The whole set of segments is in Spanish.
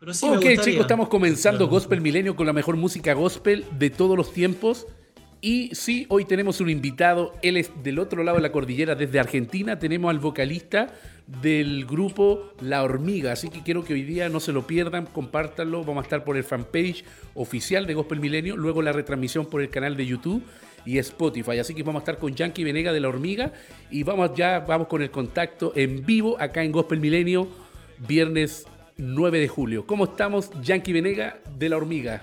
ok, chicos, estamos comenzando Gospel Milenio con la mejor música gospel de todos los tiempos. Y sí, hoy tenemos un invitado, él es del otro lado de la cordillera, desde Argentina, tenemos al vocalista del grupo La Hormiga, así que quiero que hoy día no se lo pierdan, compártanlo, vamos a estar por el fanpage oficial de Gospel Milenio, luego la retransmisión por el canal de YouTube y Spotify, así que vamos a estar con Yankee Venega de La Hormiga y vamos ya, vamos con el contacto en vivo acá en Gospel Milenio, viernes 9 de julio. ¿Cómo estamos, Yankee Venega de La Hormiga?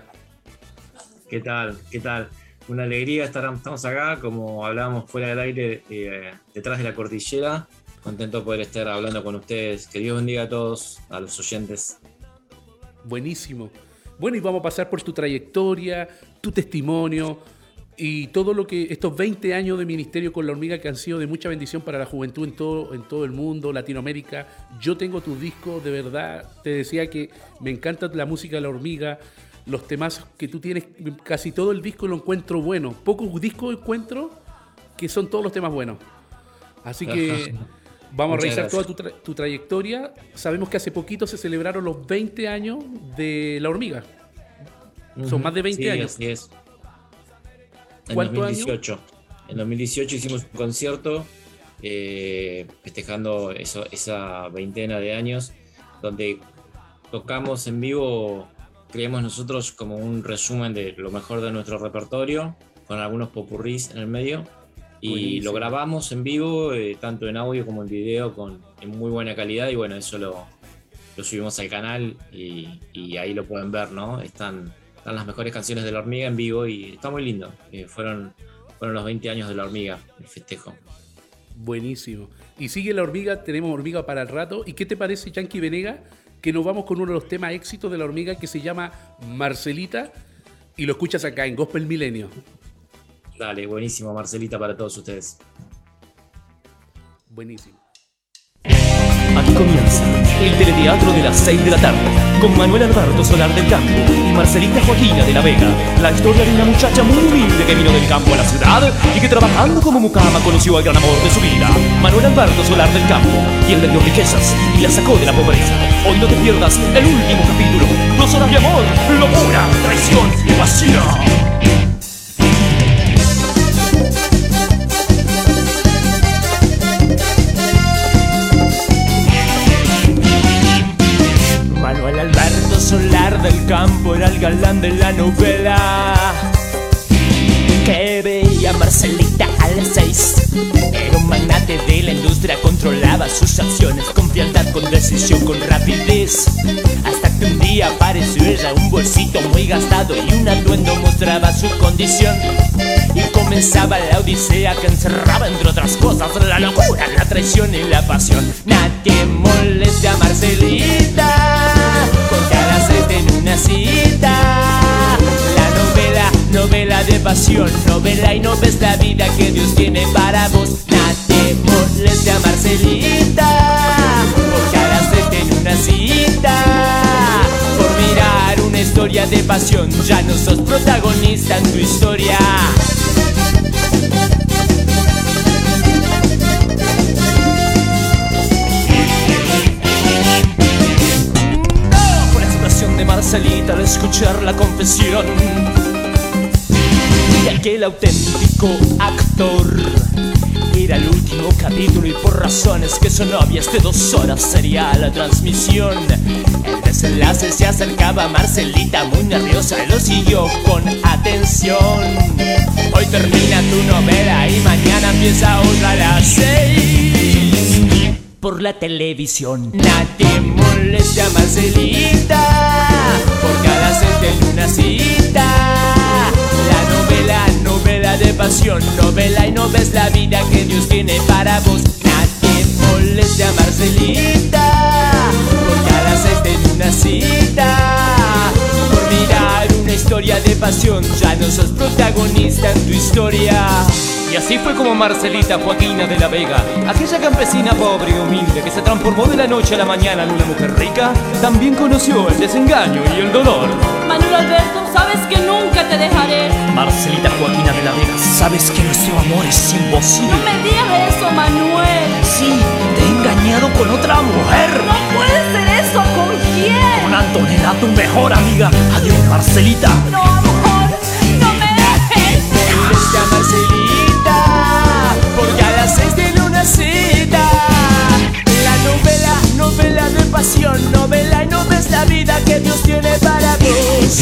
¿Qué tal? ¿Qué tal? Una alegría estar estamos acá, como hablábamos fuera del aire, eh, detrás de la cordillera. Contento de poder estar hablando con ustedes. Que Dios bendiga a todos, a los oyentes. Buenísimo. Bueno, y vamos a pasar por tu trayectoria, tu testimonio y todo lo que estos 20 años de ministerio con la hormiga que han sido de mucha bendición para la juventud en todo, en todo el mundo, Latinoamérica. Yo tengo tus discos, de verdad, te decía que me encanta la música de la hormiga, los temas que tú tienes, casi todo el disco lo encuentro bueno. Pocos discos encuentro que son todos los temas buenos. Así que vamos a revisar toda tu, trayectoria. Sabemos que hace poquito se celebraron los 20 años de La Hormiga. Son más de 20 años. Así es. En 2018. En 2018 hicimos un concierto eh, festejando eso, esa veintena de años, donde tocamos en vivo creemos nosotros como un resumen de lo mejor de nuestro repertorio, con algunos popurrís en el medio. Y lo grabamos en vivo, eh, tanto en audio como en video, con, en muy buena calidad. Y bueno, eso lo, lo subimos al canal y, ahí lo pueden ver, ¿no? Están, están, las mejores canciones de La Hormiga en vivo y está muy lindo. Eh, fueron, fueron los 20 años de La Hormiga, el festejo. Buenísimo. Y sigue La Hormiga, tenemos Hormiga para el rato. ¿Y qué te parece, Yankee Venega? que nos vamos con uno de los temas éxitos de la hormiga que se llama Marcelita y lo escuchas acá en Gospel Milenio. Dale, buenísimo, Marcelita, para todos ustedes. Buenísimo. El teleteatro de las 6 de la tarde con Manuel Alberto Solar del Campo y Marcelita Joaquina de la Vega. La historia de una muchacha muy humilde que vino del campo a la ciudad y que trabajando como mucama conoció al gran amor de su vida, Manuel Alberto Solar del Campo, quien le dio riquezas y la sacó de la pobreza. Hoy no te pierdas el último capítulo. Dos horas de amor, locura, traición y pasión. Solar del campo era el galán de la novela que veía Marcelita a las seis. Era un magnate de la industria, controlaba sus acciones con frialdad, con decisión, con rapidez. Hasta que un día apareció ella, un bolsito muy gastado y un atuendo mostraba su condición. Y comenzaba la odisea que encerraba, entre otras cosas, la locura, la traición y la pasión. Nadie moleste a Marcelita en una cita. La novela, novela de pasión, novela y no ves la vida que Dios tiene para vos. Nadie moleste a Marcelita, a en una cita. Por mirar una historia de pasión, ya no sos protagonista en tu historia. Marcelita al escuchar la confesión de aquel auténtico actor. Era el último capítulo y por razones que son obvias de dos horas sería la transmisión. El desenlace se acercaba a Marcelita muy nerviosa lo siguió con atención. Hoy termina tu novela y mañana empieza otra a las seis por la televisión. Nadie moleste a Marcelita cada en una cita. La novela, novela de pasión, novela y no ves la vida que Dios tiene para vos. Pasión, ya no sos protagonista en tu historia. Y así fue como Marcelita Joaquina de la Vega, aquella campesina pobre y humilde que se transformó de la noche a la mañana en una mujer rica, también conoció el desengaño y el dolor. Manuel Alberto, sabes que nunca te dejaré. Marcelita Joaquina de la Vega, sabes que nuestro amor es imposible. No me digas eso, Manuel. Sí, te he engañado con otra mujer. No puede ser eso, ¿con quién? Con Anton era tu mejor amiga. Adiós, Marcelita. No, amor. Moleste a Marcelita, porque a las seis tiene una cita. La novela, novela de pasión, novela y no ves la vida que Dios tiene para vos.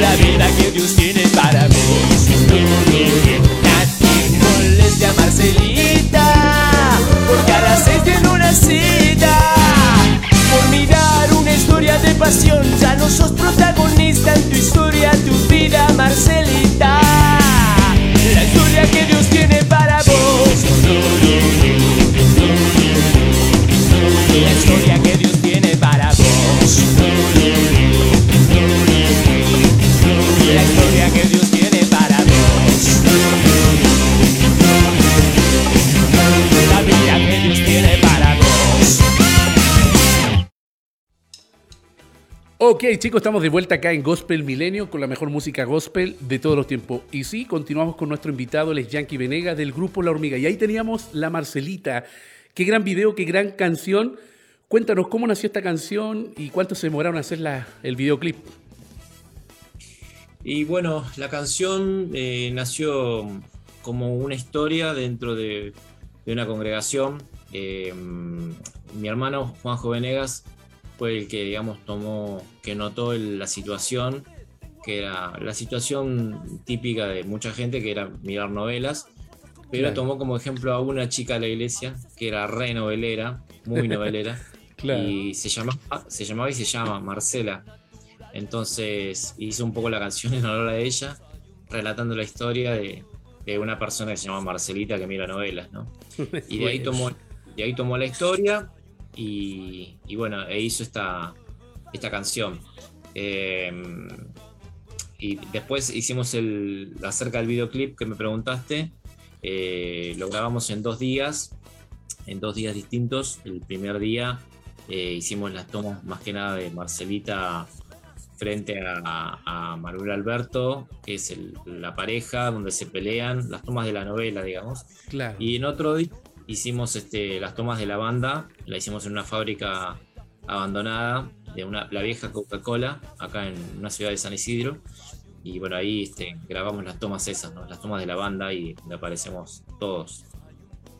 La vida que Dios tiene para vos. Ya no sos protagonista en tu historia, tu vida, Marcelita. La historia que Dios tiene para vos. Ok, chicos, estamos de vuelta acá en Gospel Milenio con la mejor música gospel de todos los tiempos. Y sí, continuamos con nuestro invitado, el Yankee Venegas del grupo La Hormiga. Y ahí teníamos La Marcelita. Qué gran video, qué gran canción. Cuéntanos cómo nació esta canción y cuánto se demoraron a hacer la- el videoclip. Y bueno, la canción eh, nació como una historia dentro de, de una congregación. Eh, mi hermano Juanjo Venegas fue el que, digamos, tomó, que notó el- la situación, que era la situación típica de mucha gente, que era mirar novelas, pero Claro. tomó como ejemplo a una chica de la iglesia, que era re novelera, muy novelera, Claro. y se llamaba, se llamaba y se llama Marcela. Entonces hizo un poco la canción en honor a ella, relatando la historia de, de una persona que se llama Marcelita que mira novelas, ¿no? Y de ahí tomó, de ahí tomó la historia y, y bueno, e hizo esta, esta canción. Eh, y después hicimos el, acerca del videoclip que me preguntaste, eh, lo grabamos en dos días, en dos días distintos. El primer día eh, hicimos las tomas más que nada de Marcelita frente a, a Manuel Alberto, que es el- la pareja donde se pelean, las tomas de la novela, digamos. Claro. Y en otro día hicimos este, las tomas de la banda, la hicimos en una fábrica abandonada de una, la vieja Coca-Cola, acá en una ciudad de San Isidro. Y bueno, ahí este, grabamos las tomas esas, ¿no? las tomas de la banda y donde aparecemos todos.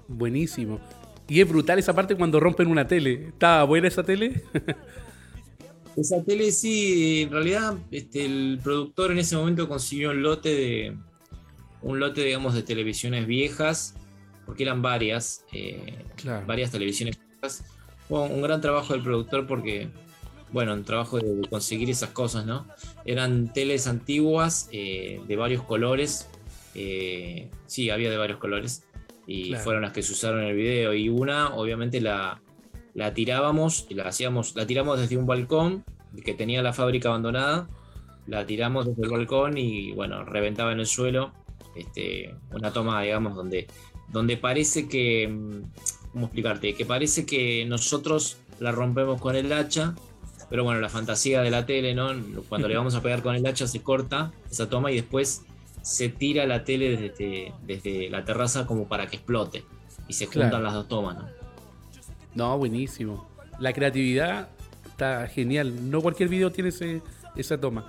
Buenísimo. Y es brutal esa parte cuando rompen una tele. ¿Estaba buena esa tele? Esa tele sí, en realidad este, el productor en ese momento consiguió un lote de un lote, digamos, de televisiones viejas, porque eran varias, eh, Claro. varias televisiones un gran trabajo del productor porque, bueno, un trabajo de conseguir esas cosas, ¿no? Eran teles antiguas eh, de varios colores, eh, sí, había de varios colores, y Claro. fueron las que se usaron en el video. Y una, obviamente, la, la tirábamos y la hacíamos, la tiramos desde un balcón que tenía la fábrica abandonada, la tiramos desde el balcón y bueno, reventaba en el suelo. Este, una toma, digamos, donde, donde parece que, mm, ¿cómo explicarte? Que parece que nosotros la rompemos con el hacha, pero bueno, la fantasía de la tele, ¿no? Cuando le vamos a pegar con el hacha se corta esa toma y después se tira la tele desde, desde la terraza como para que explote y se juntan Claro. las dos tomas, ¿no? No, buenísimo. La creatividad está genial. No cualquier video tiene ese, esa toma.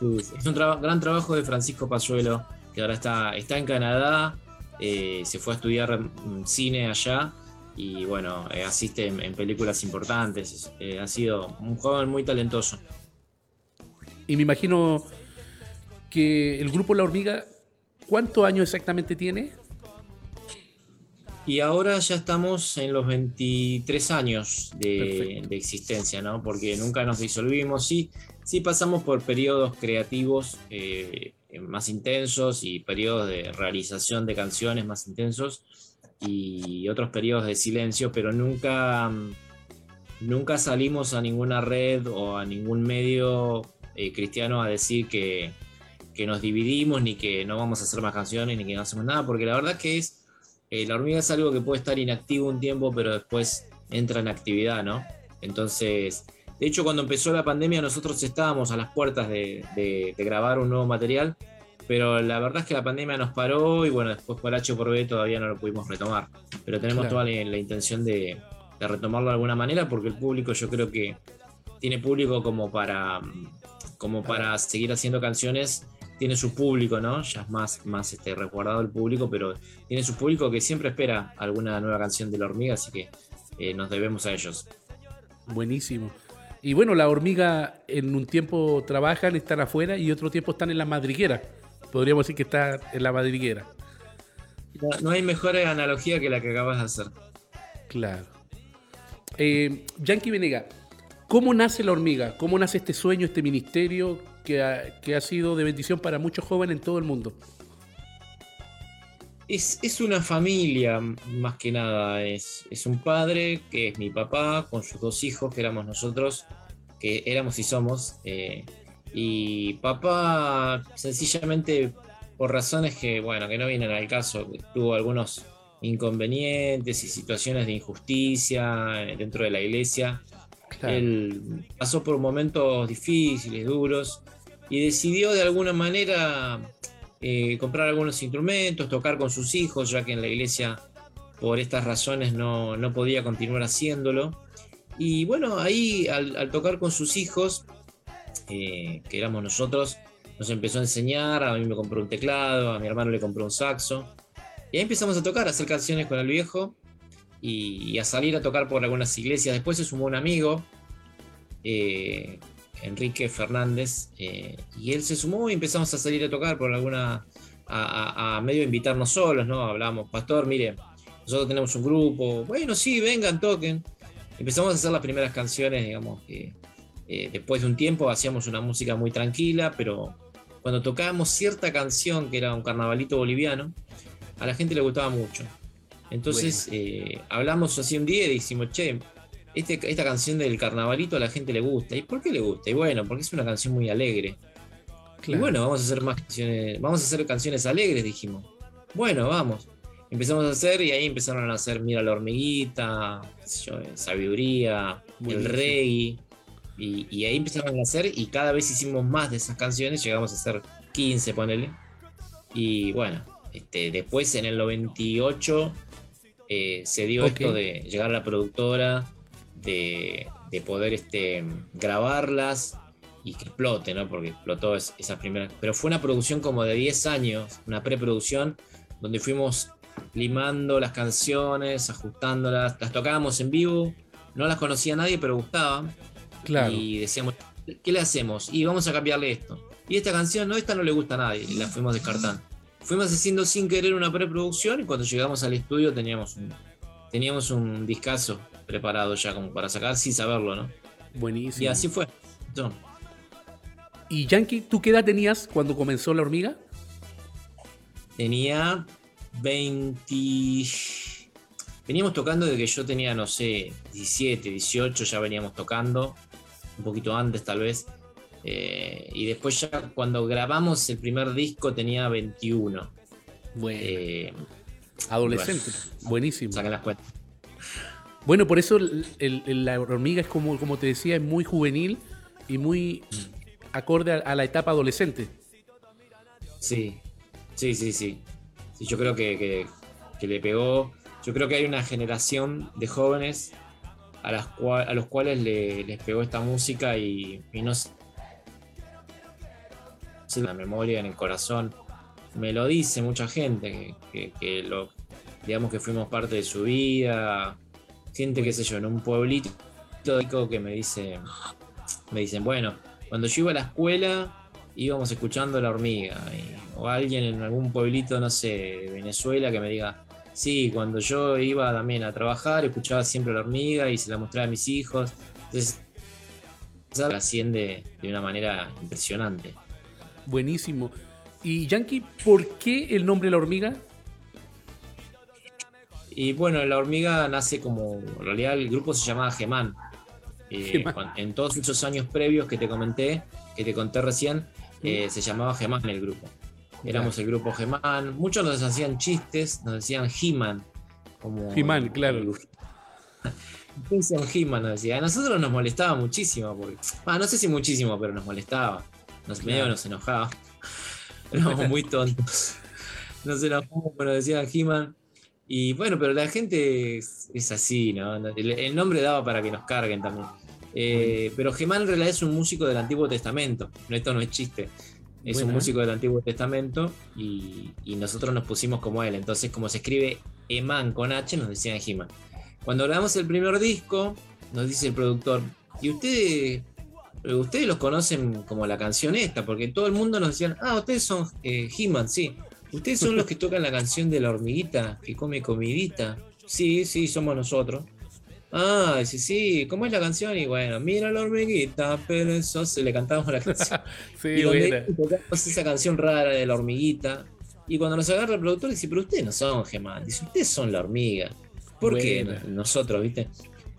Es un gran trabajo de Francisco Pazuelo, que ahora está, está en Canadá, eh, se fue a estudiar mm, cine allá y bueno, eh, asiste en, en películas importantes. Es- eh, ha sido un joven muy talentoso. Y me imagino que el grupo La Hormiga, ¿cuántos años exactamente tiene? Y ahora ya estamos en los 23 años de, existencia, ¿no? Porque nunca nos disolvimos. Sí, sí pasamos por periodos creativos eh, más intensos y periodos de realización de canciones más intensos y otros periodos de silencio, pero nunca, mm, nunca salimos a ninguna red o a ningún medio eh, cristiano a decir que, que nos dividimos, ni que no vamos a hacer más canciones, ni que no hacemos nada, porque la verdad que es eh, la hormiga es algo que puede estar inactivo un tiempo, pero después entra en actividad, ¿no? Entonces, de hecho, cuando empezó la pandemia, nosotros estábamos a las puertas de, de- de grabar un nuevo material, pero la verdad es que la pandemia nos paró y bueno, después por H por B todavía no lo pudimos retomar. Pero tenemos Claro. toda la, la intención de, de retomarlo de alguna manera, porque el público yo creo que tiene público como para, como para seguir haciendo canciones. Tiene su público, ¿no? Ya es más, más este, resguardado el público, pero tiene su público que siempre espera alguna nueva canción de la hormiga, así que eh, nos debemos a ellos. Buenísimo. Y bueno, la hormiga en un tiempo trabajan, están afuera y otro tiempo están en la madriguera. Podríamos decir que está en la madriguera. No, hay mejor analogía que la que acabas de hacer. Claro. Eh, Yankee Venega, ¿cómo nace la hormiga? ¿Cómo nace este sueño, este ministerio que ha, que ha sido de bendición para muchos jóvenes en todo el mundo? Es, una familia, más que nada. Es, es, un padre, que es mi papá, con sus dos hijos, que éramos nosotros, que éramos y somos. Eh, y papá, sencillamente, por razones que, bueno, que no vienen al caso, tuvo algunos inconvenientes y situaciones de injusticia eh, dentro de la iglesia. Él pasó por momentos difíciles, duros, y decidió de alguna manera eh, comprar algunos instrumentos, tocar con sus hijos, ya que en la iglesia por estas razones no, podía continuar haciéndolo. Y bueno, ahí al, tocar con sus hijos, eh, que éramos nosotros, nos empezó a enseñar, a mí me compró un teclado, a mi hermano le compró un saxo. Y ahí empezamos a tocar, a hacer canciones con el viejo y, a salir a tocar por algunas iglesias. Después se sumó un amigo, eh, Enrique Fernández, eh, y él se sumó y empezamos a salir a tocar por alguna, a, medio invitarnos solos, ¿no? Hablamos, pastor, mire, nosotros tenemos un grupo, bueno, sí, vengan, toquen. Empezamos a hacer las primeras canciones, digamos, que eh, después de un tiempo hacíamos una música muy tranquila, pero cuando tocábamos cierta canción que era un carnavalito boliviano, a la gente le gustaba mucho. Entonces eh, hablamos así un día y dijimos, che, este, esta canción del carnavalito a la gente le gusta. ¿Y por qué le gusta? Y bueno, porque es una canción muy alegre. Y bueno, vamos a hacer más canciones, vamos a hacer canciones alegres, dijimos. Bueno, vamos. Empezamos a hacer y ahí empezaron a hacer Mira la hormiguita, Sabiduría, el reggae. Y, ahí empezaron a hacer y cada vez hicimos más de esas canciones, llegamos a hacer 15, ponele. Y bueno, este, después en el 98 eh, se dio esto de llegar a la productora, de, poder este, grabarlas y que explote, ¿no? Porque explotó esa primera. Pero fue una producción como de 10 años, una preproducción, donde fuimos limando las canciones, ajustándolas, las tocábamos en vivo, no las conocía nadie, pero gustaban. Claro. Y decíamos, ¿qué le hacemos? Y vamos a cambiarle esto. Y esta canción, no, esta no le gusta a nadie, y la fuimos descartando. Fuimos haciendo sin querer una preproducción y cuando llegamos al estudio teníamos un, teníamos un discazo preparado ya como para sacar sin saberlo, ¿no? Buenísimo. Y así fue. ¿Y Yankee, tú qué edad tenías cuando comenzó la hormiga? Tenía 20. Veníamos tocando desde que yo tenía, no sé, 17, 18, ya veníamos tocando, un poquito antes tal vez. Eh, y después ya cuando grabamos el primer disco tenía 21. Bueno. Eh, Adolescente. Buenísimo. Saquen las cuentas. Bueno, por eso la hormiga es como, como te decía, es muy juvenil y muy acorde a, la etapa adolescente. Sí, sí, sí, sí. yo creo que, le pegó. Yo creo que hay una generación de jóvenes a, las a los cuales les pegó esta música y, no sé. En la memoria, en el corazón. Me lo dice mucha gente que, que lo, digamos que fuimos parte de su vida gente, qué sé yo, en un pueblito que me dice, me dicen, bueno, cuando yo iba a la escuela íbamos escuchando la hormiga, o alguien en algún pueblito, no sé, de Venezuela que me diga, sí, cuando yo iba también a trabajar escuchaba siempre la hormiga y se la mostraba a mis hijos, entonces asciende de una manera impresionante. Buenísimo. Y Yankee, ¿por qué el nombre La Hormiga? Y bueno, la hormiga nace como, en realidad el grupo se llamaba Gemán. Eh, en todos esos años previos que te comenté, que te conté recién, eh, se llamaba Gemán el grupo. Éramos el grupo Gemán. Muchos nos hacían chistes, nos decían He-Man. He-Man, claro. He-Man, nos decía. A nosotros nos molestaba muchísimo. Porque, no sé si muchísimo, pero nos molestaba. Nos, Medio nos enojaba. Éramos muy tontos. Nos enojamos, pero decían He-Man. Y bueno, pero la gente es, así, ¿no? El, nombre daba para que nos carguen también. Eh, pero Gemán en realidad es un músico del Antiguo Testamento. Esto no es chiste. Es un músico del Antiguo Testamento y, nosotros nos pusimos como él. Entonces, como se escribe Eman con H, nos decían He-Man. Cuando grabamos el primer disco, nos dice el productor, ¿y ustedes, ustedes los conocen como la canción esta? Porque todo el mundo nos decían, ah, ustedes son eh, He-Man, sí. Ustedes son los que tocan la canción de la hormiguita que come comidita. Sí, sí, somos nosotros. Ah, sí, sí, ¿cómo es la canción? Y bueno, mira la hormiguita, pero eso se le cantamos la canción. sí, y donde esa canción rara de la hormiguita. Y cuando nos agarra el productor, dice, pero ustedes no son Gemán, dice, ustedes son la hormiga. ¿Por qué nosotros, viste?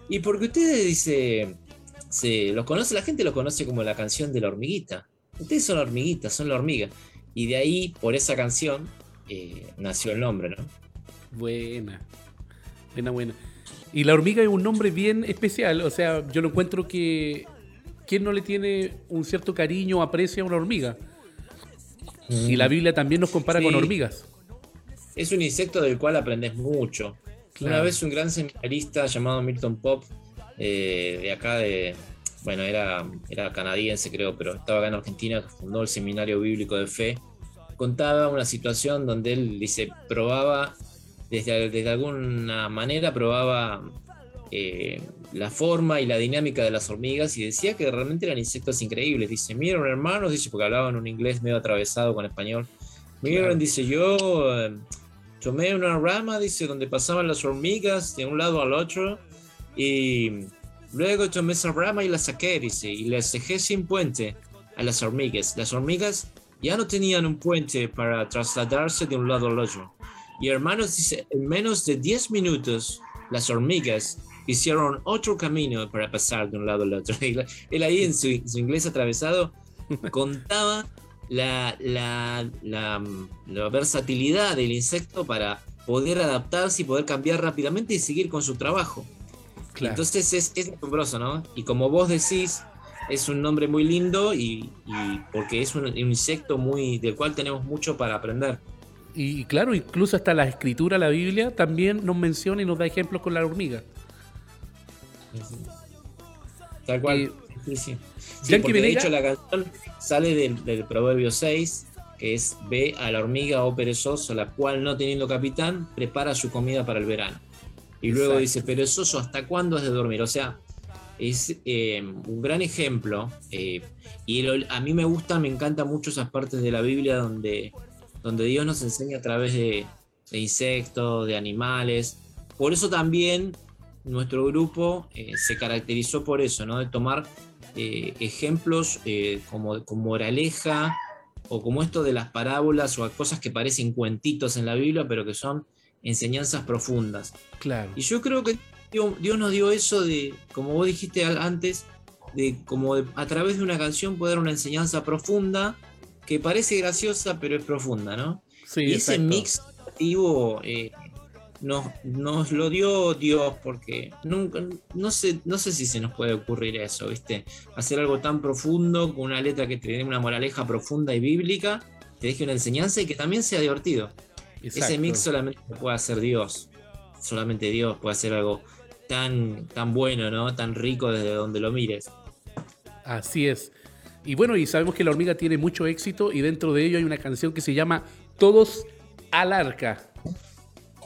Y porque ustedes, dice, se, los conoce, la gente lo conoce como la canción de la hormiguita. Ustedes son la hormiguita, son la hormiga. Y de ahí, por esa canción, eh, nació el nombre, ¿no? Buena. Buena, buena. Y la hormiga es un nombre bien especial. O sea, yo lo encuentro que. ¿Quién no le tiene un cierto cariño o aprecio a una hormiga? Y la Biblia también nos compara con hormigas. Es un insecto del cual aprendes mucho. Una vez un gran seminarista llamado Milton Pop, eh, de acá de. Bueno, era, era canadiense, creo, pero estaba acá en Argentina, que fundó el Seminario Bíblico de Fe. Contaba una situación donde él dice, probaba desde, alguna manera probaba eh, la forma y la dinámica de las hormigas y decía que realmente eran insectos increíbles. Dice, miren hermanos, dice, porque hablaban un inglés medio atravesado con español. Miren, dice, yo eh, tomé una rama, dice, donde pasaban las hormigas de un lado al otro y luego tomé esa rama y la saqué, dice, y la dejé sin puente a las hormigas. Las hormigas ya no tenían un puente para trasladarse de un lado al otro. Y hermanos, dice, en menos de 10 minutos, las hormigas hicieron otro camino para pasar de un lado al otro. Él ahí en su, inglés atravesado contaba la, la, la, versatilidad del insecto para poder adaptarse y poder cambiar rápidamente y seguir con su trabajo. Entonces es, es asombroso, ¿no? Y como vos decís, es un nombre muy lindo y, y porque es un, un, insecto muy del cual tenemos mucho para aprender. Y claro, incluso hasta la escritura, la Biblia, también nos menciona y nos da ejemplos con la hormiga. Tal cual. Eh, sí, sí. sí porque de hecho la canción sale del, Proverbio 6, que es ve a la hormiga o oh perezoso, la cual no teniendo capitán, prepara su comida para el verano. Y luego dice, perezoso, ¿hasta cuándo has de dormir? O sea, es eh, un gran ejemplo. Eh, y a mí me gusta, me encanta mucho esas partes de la Biblia donde donde Dios nos enseña a través de, insectos, de animales. Por eso también nuestro grupo eh, se caracterizó por eso, ¿no? De tomar ejemplos como con moraleja o como esto de las parábolas o cosas que parecen cuentitos en la Biblia, pero que son enseñanzas profundas. Claro. Y yo creo que Dios, nos dio eso de, como vos dijiste antes, de como a través de una canción poder una enseñanza profunda que parece graciosa, pero es profunda, ¿no? Sí, y ese mix activo eh, nos, nos, lo dio Dios, porque nunca, no sé, no sé si se nos puede ocurrir eso, ¿viste? Hacer algo tan profundo, con una letra que tiene una moraleja profunda y bíblica, te deje una enseñanza y que también sea divertido. Ese mix solamente puede hacer Dios. Solamente Dios puede hacer algo tan, tan bueno, ¿no? Tan rico desde donde lo mires. Así es. Y bueno, y sabemos que la hormiga tiene mucho éxito y dentro de ello hay una canción que se llama Todos al arca.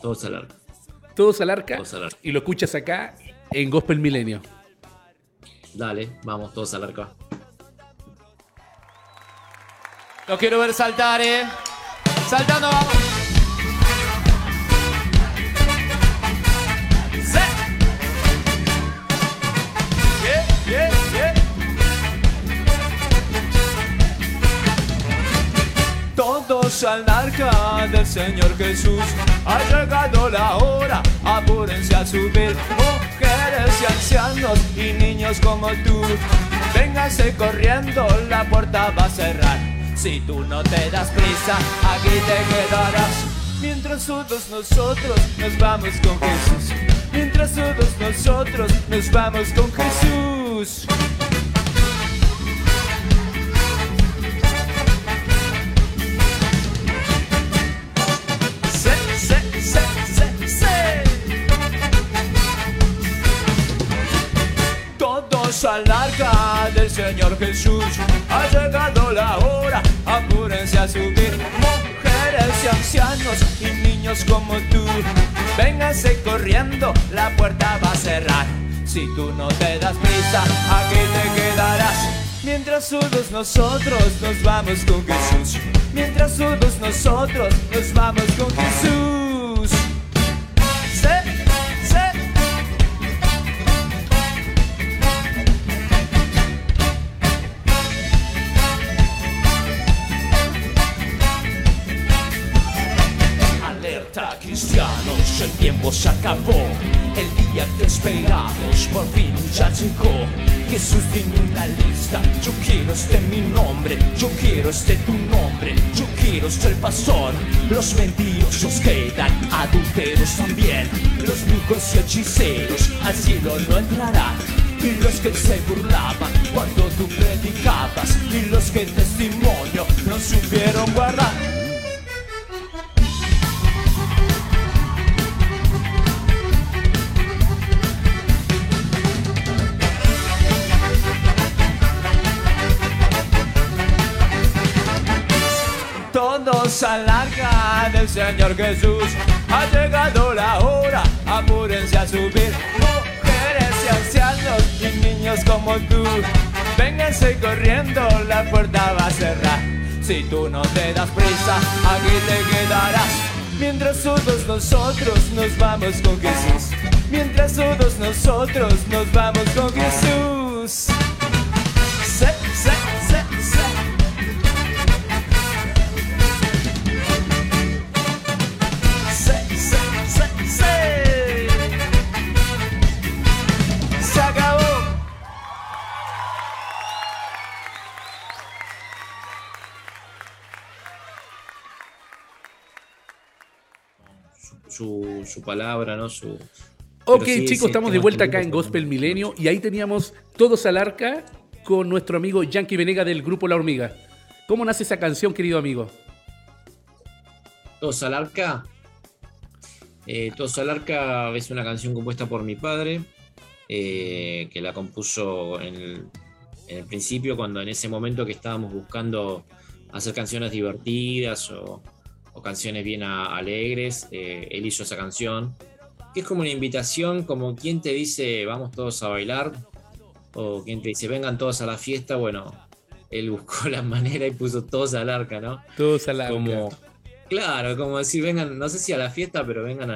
Todos al arca. Todos al arca. Y lo escuchas acá en Gospel Milenio. Dale, vamos todos al arca. Lo quiero ver saltar, ¿eh? Saltando, vamos. Todos al arca del Señor Jesús. Ha llegado la hora, apúrense a subir. Mujeres y ancianos y niños como tú. Vénganse corriendo, la puerta va a cerrar. Si tú no te das prisa, aquí te quedarás. Mientras todos nosotros nos vamos con Jesús. Mientras todos nosotros nos vamos con Jesús. Al arca del Señor Jesús. Ha llegado la hora, apúrense a subir. Mujeres y ancianos y niños como tú. Vénganse corriendo, la puerta va a cerrar. Si tú no te das prisa, aquí te quedarás. Mientras todos nosotros nos vamos con Jesús. Mientras todos nosotros nos vamos con Jesús. Acabó. El día que esperamos por fin ya llegó. Jesús tiene una lista, yo quiero este mi nombre, yo quiero este tu nombre, yo quiero el pastor. Los mentirosos quedan, adulteros también, los brujos y hechiceros al cielo no entrarán. Y los que se burlaban cuando tú predicabas, y los que testimonio no supieron guardar. Todos al arca del Señor Jesús. Ha llegado la hora, apúrense a subir. Mujeres y ancianos y niños como tú. Vénganse corriendo, la puerta va a cerrar. Si tú no te das prisa, aquí te quedarás. Mientras todos nosotros nos vamos con Jesús. Mientras todos nosotros nos vamos con Jesús. Su, palabra, ¿no? Su, Ok, sí, chicos, sí, estamos de tengo vuelta este acá en Gospel Milenio y ahí teníamos Todos al Arca con nuestro amigo Yankee Venega del grupo La Hormiga. ¿Cómo nace esa canción, querido amigo? Todos al arca. Eh, Todos al arca es una canción compuesta por mi padre, eh, que la compuso en el, en el principio, cuando en ese momento que estábamos buscando hacer canciones divertidas o, o canciones bien a- alegres, eh, él hizo esa canción, que es como una invitación, como quien te dice vamos todos a bailar, o quien te dice vengan todos a la fiesta, bueno, él buscó la manera y puso todos al arca, ¿no? Todos al Arca. como claro como decir vengan no sé si a la fiesta pero vengan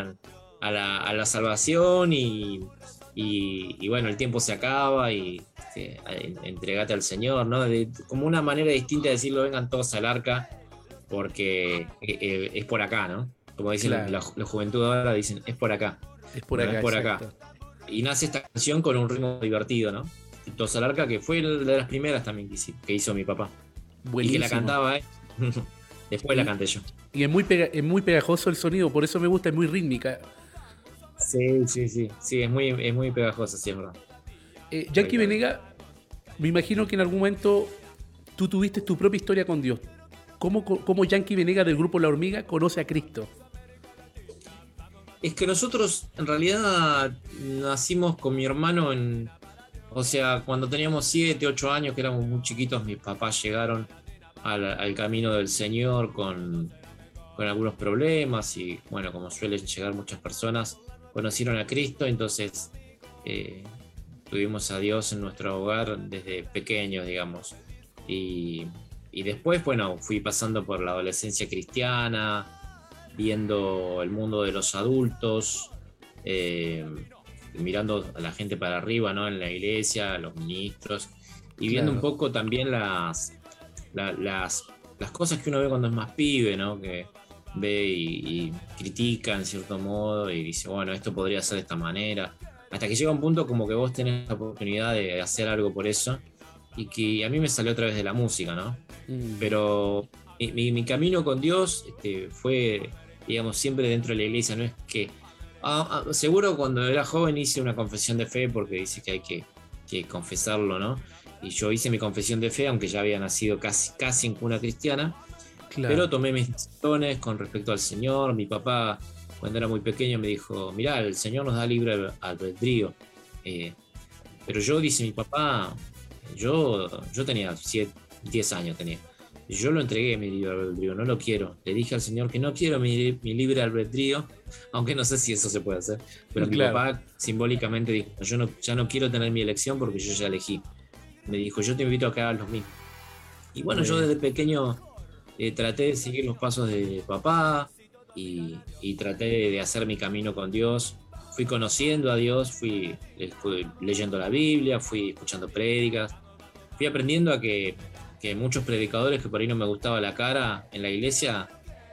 a, la, a la salvación y, y- y bueno el tiempo se acaba y este, en- entregate al Señor no De- como una manera distinta de decirlo vengan todos al arca porque eh, eh, es por acá no como dicen Claro. la, la juventud ahora dicen es por acá Es por acá. es por acá. y nace esta canción con un ritmo divertido no todos al arca que fue de las primeras también que hizo, que hizo mi papá y que la cantaba eh. después la canté yo Y es muy, pega- es muy pegajoso el sonido, por eso me gusta, es muy rítmica. Sí, sí, sí. Sí, es muy, es muy pegajosa, sí, es verdad. Eh, Oiga. Venega, me imagino que en algún momento tú tuviste tu propia historia con Dios. ¿Cómo, cómo Yankee Venega del grupo La Hormiga conoce a Cristo? Es que nosotros en realidad nacimos con mi hermano en. O sea, cuando teníamos 7, 8 años, que éramos muy chiquitos, mis papás llegaron al, camino del Señor con, con algunos problemas y, bueno, como suelen llegar muchas personas, conocieron a Cristo, entonces eh, tuvimos a Dios en nuestro hogar desde pequeños, digamos. Y, y después, bueno, fui pasando por la adolescencia cristiana, viendo el mundo de los adultos, eh, mirando a la gente para arriba, ¿no? En la iglesia, a los ministros, y viendo Claro. un poco también las, la- las, las cosas que uno ve cuando es más pibe, ¿no? Que ve y, y critica en cierto modo y dice, bueno, esto podría ser de esta manera. Hasta que llega un punto como que vos tenés la oportunidad de hacer algo por eso y que a mí me salió a través de la música, ¿no? Mm. pero mi, mi- mi camino con Dios este, fue, digamos, siempre dentro de la iglesia, no es que... ah, ah, seguro cuando era joven hice una confesión de fe porque dice que hay que, que confesarlo, ¿no? Y yo hice mi confesión de fe, aunque ya había nacido casi, casi en cuna cristiana, Claro. pero tomé mis decisiones con respecto al Señor. Mi papá, cuando era muy pequeño, me dijo, mirá, el Señor nos da libre albedrío. Eh, Pero yo, dice mi papá, yo, yo tenía 10 años, tenía. Yo lo entregué mi libre albedrío, no lo quiero. Le dije al Señor que no quiero mi, libre albedrío, aunque no sé si eso se puede hacer. Pero mi papá simbólicamente dijo, yo no, ya no quiero tener mi elección porque yo ya elegí. Me dijo, yo te invito a que hagas lo mismo. Y bueno, yo desde pequeño eh, traté de seguir los pasos de papá y, traté de hacer mi camino con Dios. Fui conociendo a Dios, fui, fui leyendo la Biblia, fui escuchando prédicas, fui aprendiendo a que que muchos predicadores que por ahí no me gustaba la cara en la iglesia,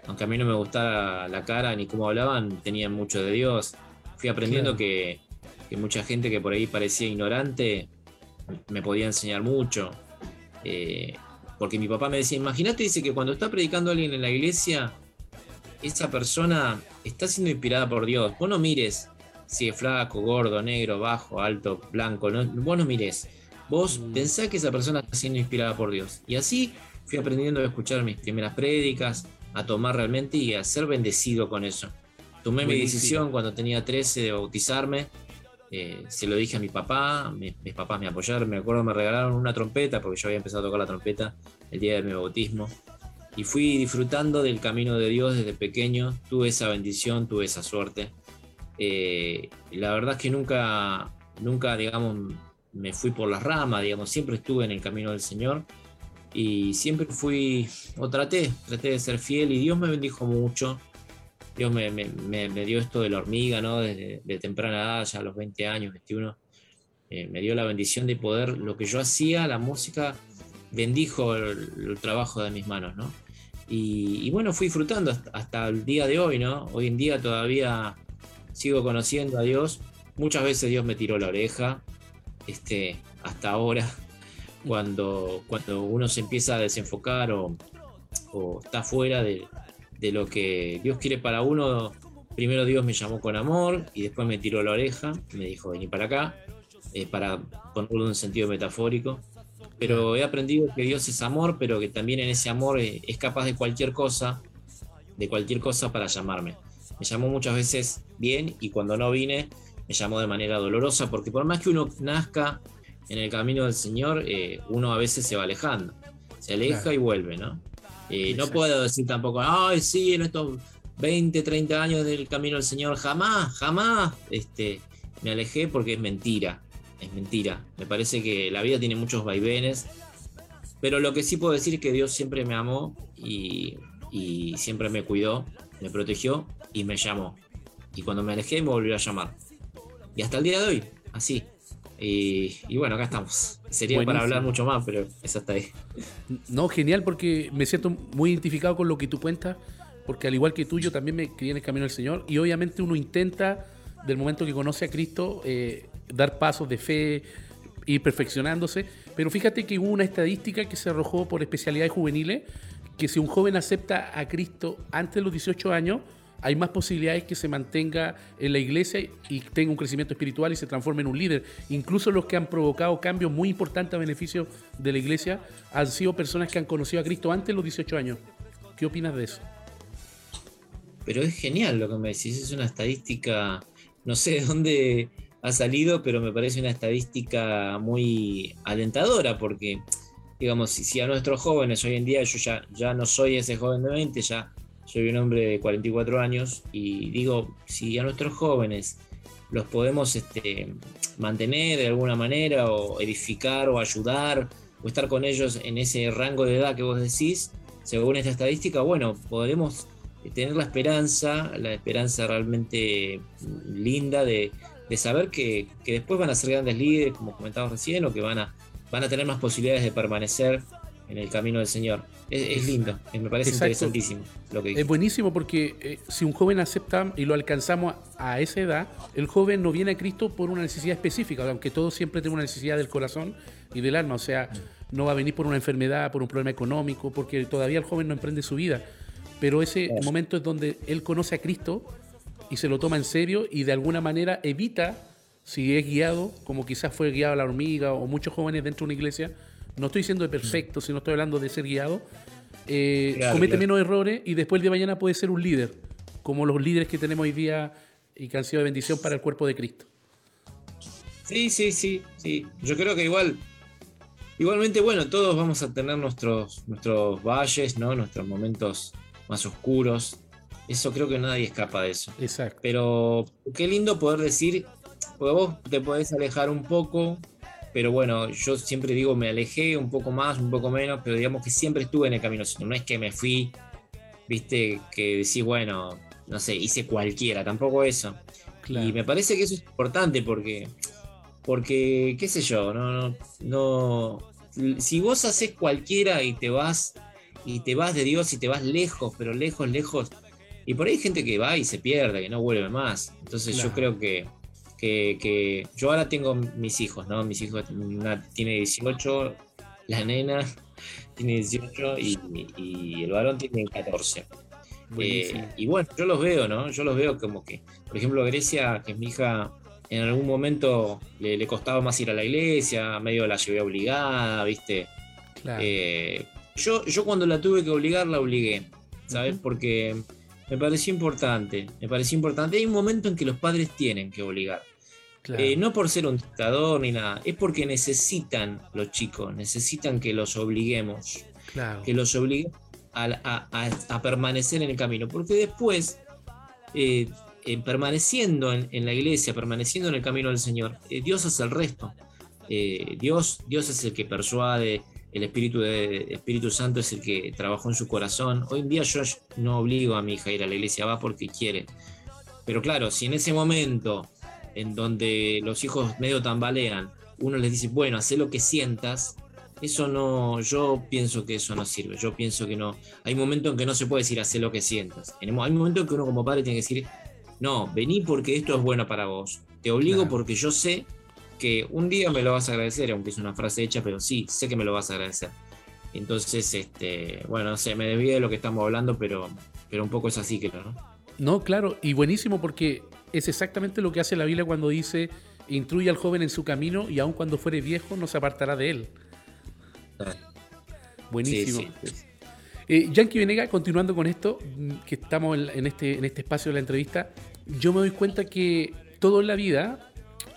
aunque a mí no me gustaba la cara ni cómo hablaban, tenían mucho de Dios. Fui aprendiendo que, mucha gente que por ahí parecía ignorante me podía enseñar mucho. Eh, porque mi papá me decía, imagínate, dice que cuando está predicando alguien en la iglesia, esa persona está siendo inspirada por Dios. Vos no mires si es flaco, gordo, negro, bajo, alto, blanco, no, vos no mires Vos mm. pensás que esa persona está siendo inspirada por Dios. Y así fui aprendiendo a escuchar mis primeras prédicas, a tomar realmente y a ser bendecido con eso. Tomé mi decisión cuando tenía 13 de bautizarme. Eh, se lo dije a mi papá, mis, papás me apoyaron, me acuerdo me regalaron una trompeta porque yo había empezado a tocar la trompeta el día de mi bautismo y fui disfrutando del camino de Dios desde pequeño, tuve esa bendición, tuve esa suerte. Eh, la verdad es que nunca, nunca, digamos, me fui por las ramas, digamos, siempre estuve en el camino del Señor y siempre fui, o traté, traté de ser fiel y Dios me bendijo mucho. Dios me, dio esto de la hormiga, ¿no? De, temprana edad, ya a los 20 años, 21, eh, me dio la bendición de poder, lo que yo hacía, la música, bendijo el, trabajo de mis manos, ¿no? Y, bueno, fui disfrutando hasta, el día de hoy, ¿no? Hoy en día todavía sigo conociendo a Dios. Muchas veces Dios me tiró la oreja, este, hasta ahora, cuando, cuando uno se empieza a desenfocar o, está fuera de, lo que Dios quiere para uno, primero Dios me llamó con amor y después me tiró la oreja, me dijo, vení para acá, eh, para ponerlo en un sentido metafórico. Pero he aprendido que Dios es amor, pero que también en ese amor eh, es capaz de cualquier cosa, de cualquier cosa para llamarme. Me llamó muchas veces bien y cuando no vine, me llamó de manera dolorosa, porque por más que uno nazca en el camino del Señor, eh, uno a veces se va alejando, se aleja y vuelve, ¿no? Eh, no puedo decir tampoco, ay, sí, en estos 20, 30 años del camino del Señor, jamás, jamás este, me alejé porque es mentira, es mentira. Me parece que la vida tiene muchos vaivenes, pero lo que sí puedo decir es que Dios siempre me amó y, y siempre me cuidó, me protegió y me llamó. Y cuando me alejé me volvió a llamar y hasta el día de hoy, así. Y, bueno, acá estamos. Sería para hablar mucho más, pero eso está ahí. No, genial, porque me siento muy identificado con lo que tú cuentas, porque al igual que tú, yo también me crié en el camino del Señor, y obviamente uno intenta, del momento que conoce a Cristo, eh, dar pasos de fe, ir perfeccionándose, pero fíjate que hubo una estadística que se arrojó por especialidades juveniles, que si un joven acepta a Cristo antes de los 18 años, hay más posibilidades que se mantenga en la iglesia y tenga un crecimiento espiritual y se transforme en un líder. Incluso los que han provocado cambios muy importantes a beneficio de la iglesia han sido personas que han conocido a Cristo antes de los 18 años. ¿Qué opinas de eso? Pero es genial lo que me decís, es una estadística, no sé de dónde ha salido, pero me parece una estadística muy alentadora porque, digamos, si, a nuestros jóvenes hoy en día, yo ya, ya no soy ese joven de 20, ya soy un hombre de 44 años y digo, si a nuestros jóvenes los podemos este, mantener de alguna manera o edificar o ayudar o estar con ellos en ese rango de edad que vos decís, según esta estadística, bueno, podremos tener la esperanza, la esperanza realmente linda de, saber que, después van a ser grandes líderes, como comentabas recién, o que van a, van a tener más posibilidades de permanecer en el camino del Señor. Es, lindo, me parece interesantísimo lo que Es buenísimo porque eh, si un joven acepta y lo alcanzamos a, esa edad, el joven no viene a Cristo por una necesidad específica, aunque todos siempre tenemos una necesidad del corazón y del alma, o sea, no va a venir por una enfermedad, por un problema económico, porque todavía el joven no emprende su vida. Pero ese momento es donde él conoce a Cristo y se lo toma en serio y de alguna manera evita, si es guiado, como quizás fue guiado a la hormiga o muchos jóvenes dentro de una iglesia, no estoy diciendo de perfecto, sino estoy hablando de ser guiado, eh, comete menos errores y después de mañana puede ser un líder, como los líderes que tenemos hoy día y que han sido de bendición para el cuerpo de Cristo. Sí, sí, sí, sí. Yo creo que igual, igualmente, bueno, todos vamos a tener nuestros, nuestros valles, ¿no? Nuestros momentos más oscuros. Eso creo que nadie escapa de eso. Exacto. Pero qué lindo poder decir, porque vos te podés alejar un poco, pero bueno, yo siempre digo, me alejé un poco más, un poco menos, pero digamos que siempre estuve en el camino, no es que me fui, viste, que decís, bueno, no sé, hice cualquiera, tampoco eso. Y me parece que eso es importante porque, porque qué sé yo, no, no, si vos haces cualquiera y te vas, y te vas de Dios y te vas lejos, pero lejos, lejos, y por ahí hay gente que va y se pierde, que no vuelve más. Entonces yo creo que, que, yo ahora tengo mis hijos, ¿no? Mis hijos, una tiene 18, la nena tiene 18 y, el varón tiene 14. Eh, y bueno, yo los veo, ¿no? Yo los veo como que, por ejemplo, Grecia, que es mi hija, en algún momento le, costaba más ir a la iglesia, medio la llevé obligada, ¿viste? Eh, yo, yo cuando la tuve que obligar, la obligué, ¿sabes? Porque me pareció importante, me pareció importante. Hay un momento en que los padres tienen que obligar. Eh, no por ser un dictador ni nada, es porque necesitan los chicos, necesitan que los obliguemos, que los obliguemos a, permanecer en el camino, porque después, eh, permaneciendo en, la iglesia, permaneciendo en el camino del Señor, eh, Dios hace el resto. Dios, Dios es el que persuade, el Espíritu, de, Espíritu Santo es el que trabajó en su corazón. Hoy en día yo no obligo a mi hija a ir a la iglesia, va porque quiere. Pero claro, si en ese momento en donde los hijos medio tambalean, uno les dice, bueno, haz lo que sientas, eso no, yo pienso que eso no sirve, yo pienso que no, hay momentos en que no se puede decir, haz lo que sientas, hay momentos en que uno como padre tiene que decir, no, vení porque esto es bueno para vos, te obligo porque yo sé que un día me lo vas a agradecer, aunque es una frase hecha, pero sí, sé que me lo vas a agradecer. Entonces, este, bueno, no sé, me desvío de lo que estamos hablando, pero, pero un poco es así, creo, ¿no? No, claro, y buenísimo porque es exactamente lo que hace la Biblia cuando dice, instruye al joven en su camino y aun cuando fuere viejo no se apartará de él. Buenísimo. Eh, Yankee Venega, continuando con esto, mm, que estamos en, este, en este espacio de la entrevista, yo me doy cuenta que todo en la vida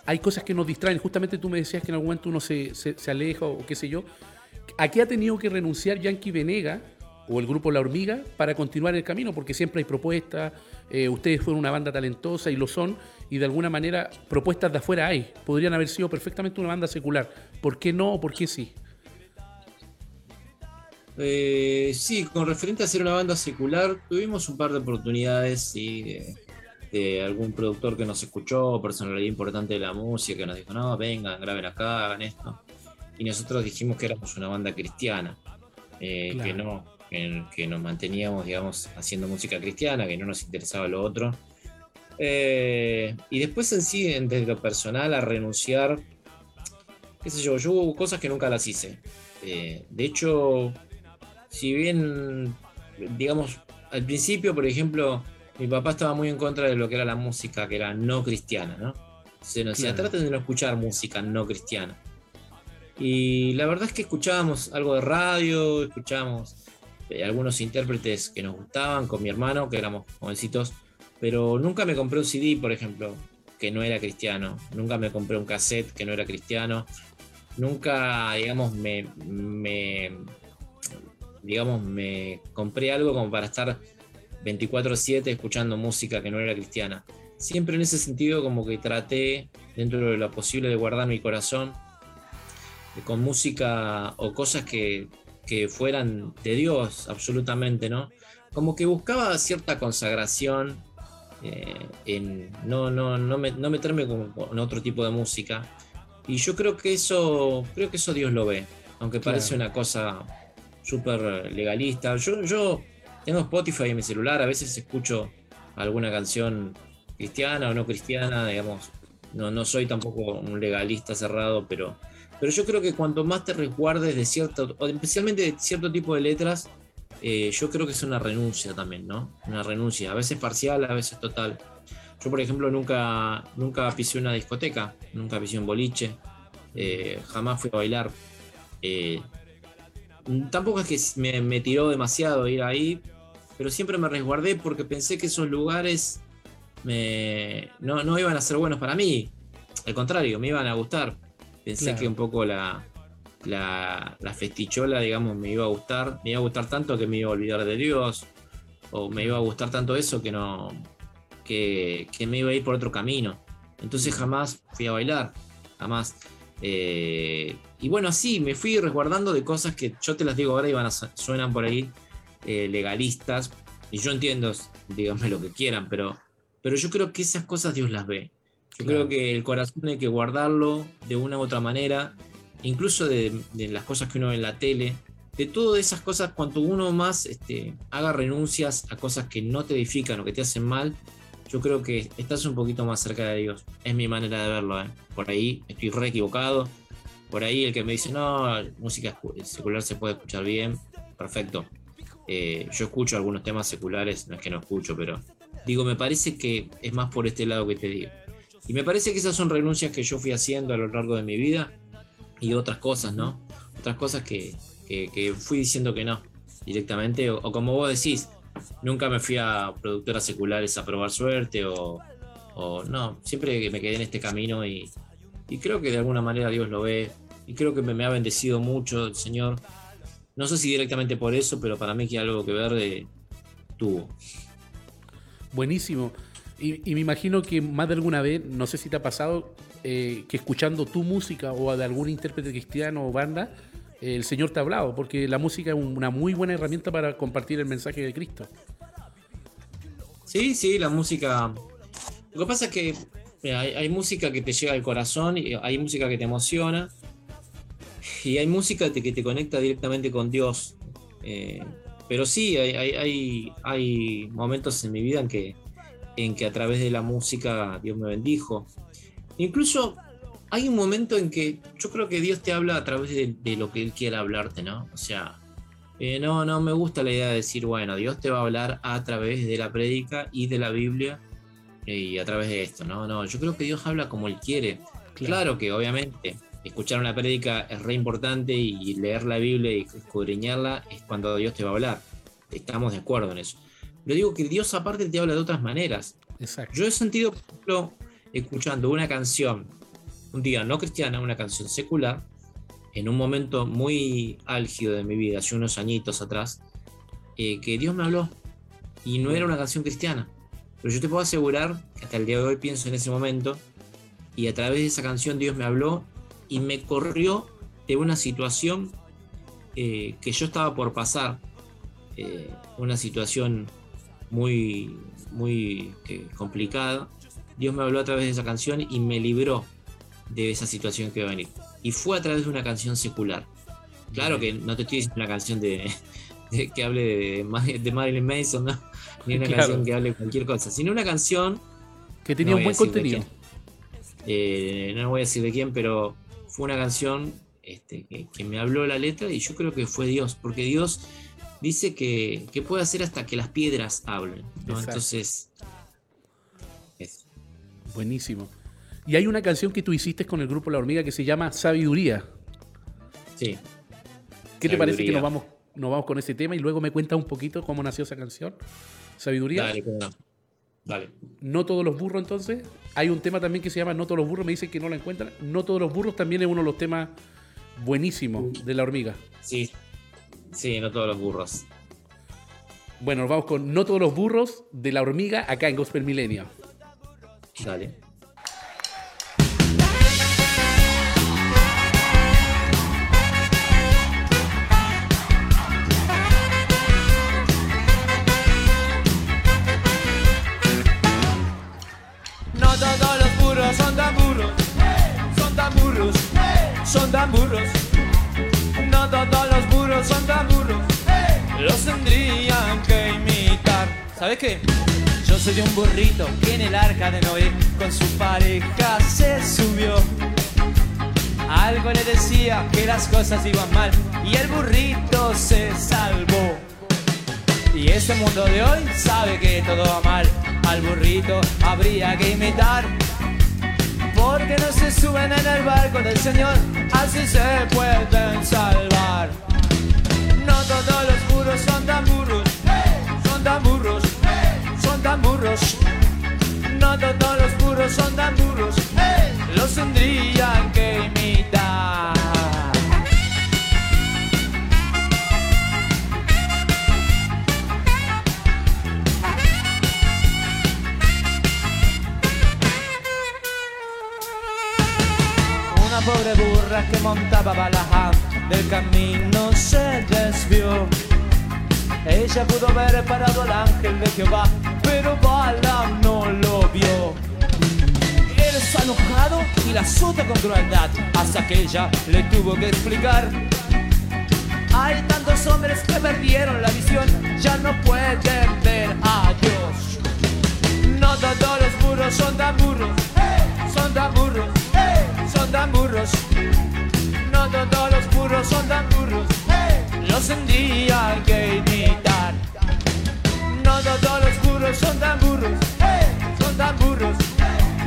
hay cosas que nos distraen. Justamente tú me decías que en algún momento uno se, se aleja o qué sé yo. ¿A qué ha tenido que renunciar Yankee Venega o el grupo La Hormiga para continuar el camino, porque siempre hay propuestas, eh, ustedes fueron una banda talentosa y lo son, y de alguna manera propuestas de afuera hay, podrían haber sido perfectamente una banda secular, ¿por qué no o por qué sí? Eh, sí, con referente a ser una banda secular, tuvimos un par de oportunidades de, algún productor que nos escuchó, personalidad importante de la música, que nos dijo, no, vengan, graben acá, hagan esto. Y nosotros dijimos que éramos una banda cristiana, eh, que no, que, nos manteníamos, digamos, haciendo música cristiana, que no nos interesaba lo otro. Eh, y después en sí, desde lo personal, a renunciar, qué sé yo, yo hubo cosas que nunca las hice. Eh, de hecho, si bien, digamos, al principio, por ejemplo, mi papá estaba muy en contra de lo que era la música que era no cristiana, ¿no? Se nos decía, traten de no escuchar música no cristiana. Y la verdad es que escuchábamos algo de radio, escuchábamos algunos intérpretes que nos gustaban con mi hermano, que éramos jovencitos, pero nunca me compré un CD, por ejemplo, que no era cristiano, nunca me compré un cassette que no era cristiano, nunca, digamos, me, digamos, me compré algo como para estar 24/7 escuchando música que no era cristiana. Siempre en ese sentido como que traté, dentro de lo posible, de guardar mi corazón con música o cosas que que fueran de Dios, absolutamente, ¿no? Como que buscaba cierta consagración eh, en no, no, no, no meterme con, otro tipo de música. Y yo creo que eso, creo que eso Dios lo ve, aunque parece una cosa súper legalista. Yo, yo tengo Spotify en mi celular, a veces escucho alguna canción cristiana o no cristiana, digamos. No, no soy tampoco un legalista cerrado, pero pero yo creo que cuanto más te resguardes de cierto, especialmente de cierto tipo de letras, eh, yo creo que es una renuncia también, ¿no? Una renuncia, a veces parcial, a veces total. Yo, por ejemplo, nunca, nunca pisé una discoteca, nunca pisé un boliche, eh, jamás fui a bailar. Eh, tampoco es que me, me, tiró demasiado ir ahí, pero siempre me resguardé porque pensé que esos lugares no, no iban a ser buenos para mí. al contrario, me iban a gustar. Pensé que un poco la, la, festichola, digamos, me iba a gustar. Me iba a gustar tanto que me iba a olvidar de Dios. O me iba a gustar tanto eso que no. que, me iba a ir por otro camino. Entonces jamás fui a bailar. Jamás. Eh, y bueno, así me fui resguardando de cosas que yo te las digo ahora y van a, suenan por ahí eh, legalistas. Y yo entiendo, díganme lo que quieran, pero, pero yo creo que esas cosas Dios las ve. Yo creo que el corazón hay que guardarlo de una u otra manera, incluso de, las cosas que uno ve en la tele, de todas esas cosas, cuanto uno más este, haga renuncias a cosas que no te edifican o que te hacen mal, yo creo que estás un poquito más cerca de Dios. Es mi manera de verlo. ¿eh? Por ahí estoy re equivocado. Por ahí el que me dice, no, música secular se puede escuchar bien, perfecto. Eh, yo escucho algunos temas seculares, no es que no escucho, pero digo, me parece que es más por este lado que te digo. Y me parece que esas son renuncias que yo fui haciendo a lo largo de mi vida y otras cosas, ¿no? Otras cosas que, fui diciendo que no directamente, o, como vos decís, nunca me fui a productoras seculares a probar suerte o, no, siempre me quedé en este camino y, creo que de alguna manera Dios lo ve y creo que me, ha bendecido mucho el Señor. No sé si directamente por eso, pero para mí que algo que ver tuvo. Buenísimo. Y, me imagino que más de alguna vez, no sé si te ha pasado, eh, que escuchando tu música o de algún intérprete cristiano o banda, el Señor te ha hablado, porque la música es una muy buena herramienta para compartir el mensaje de Cristo. Sí, sí, la música. Lo que pasa es que hay, música que te llega al corazón hay música que te emociona y hay música que te conecta directamente con Dios. Eh, pero sí, hay momentos en mi vida en que en que a través de la música Dios me bendijo. Incluso hay un momento en que yo creo que Dios te habla a través de, lo que Él quiera hablarte, ¿no? O sea, eh, no, no me gusta la idea de decir, bueno, Dios te va a hablar a través de la prédica y de la Biblia eh, y a través de esto, ¿no? No, yo creo que Dios habla como Él quiere. Claro, que obviamente escuchar una prédica es re importante y leer la Biblia y escudriñarla es cuando Dios te va a hablar. Estamos de acuerdo en eso. Lo digo que Dios aparte te habla de otras maneras. Exacto. Yo he sentido, por ejemplo, escuchando una canción, un día no cristiana, una canción secular, en un momento muy álgido de mi vida, hace unos añitos atrás, eh, que Dios me habló y no era una canción cristiana. Pero yo te puedo asegurar que hasta el día de hoy pienso en ese momento y a través de esa canción Dios me habló y me corrió de una situación eh, que yo estaba por pasar, eh, una situación muy, muy eh, complicada, Dios me habló a través de esa canción y me libró de esa situación que iba a venir. Y fue a través de una canción secular. Claro que no te estoy diciendo una canción de, que hable de, Marilyn Mason, ni una canción que hable de cualquier cosa, sino una canción que tenía un buen contenido. Eh, no voy a decir de quién, pero fue una canción este, que, que, me habló la letra y yo creo que fue Dios, porque Dios dice que, puede hacer hasta que las piedras hablen. Entonces. Buenísimo. Y hay una canción que tú hiciste con el grupo La Hormiga que se llama Sabiduría. Sí. ¿Qué te parece que nos vamos, nos vamos con ese tema y luego me cuentas un poquito cómo nació esa canción? Sabiduría. Dale, Dale. No todos los burros, entonces. Hay un tema también que se llama No todos los burros, me dicen que no la encuentran. No todos los burros también es uno de los temas buenísimos de la hormiga. Sí, Sí, no todos los burros. Bueno, nos vamos con No todos los burros de la hormiga acá en Gospel Milenio. Dale. No todos los burros son tan burros, son tan burros, son tan burros. Los burros son tan burros, los tendrían que imitar. ¿Sabes qué? Yo soy un burrito que en el arca de Noé con su pareja se subió. Algo le decía que las cosas iban mal y el burrito se salvó. Y este mundo de hoy sabe que todo va mal. Al burrito habría que imitar porque no se suben en el barco del Señor, así se pueden salvar. No todos los burros son tan son tan son tan. No todos los burros son tan burros, los tendrían que imitar. Una pobre burra que montaba Balaham del camino se desvió. Ella pudo ver parado al ángel de Jehová, pero Balaam no lo vio. Él está enojado y la azota con crueldad, hasta que ella le tuvo que explicar. Hay tantos hombres que perdieron la visión, ya no pueden ver a Dios. No todos los burros son tan burros, son tan burros, son tan burros. No todos los burros son tan burros, los tendrían que imitar. No todos los burros son tan burros, son tan burros,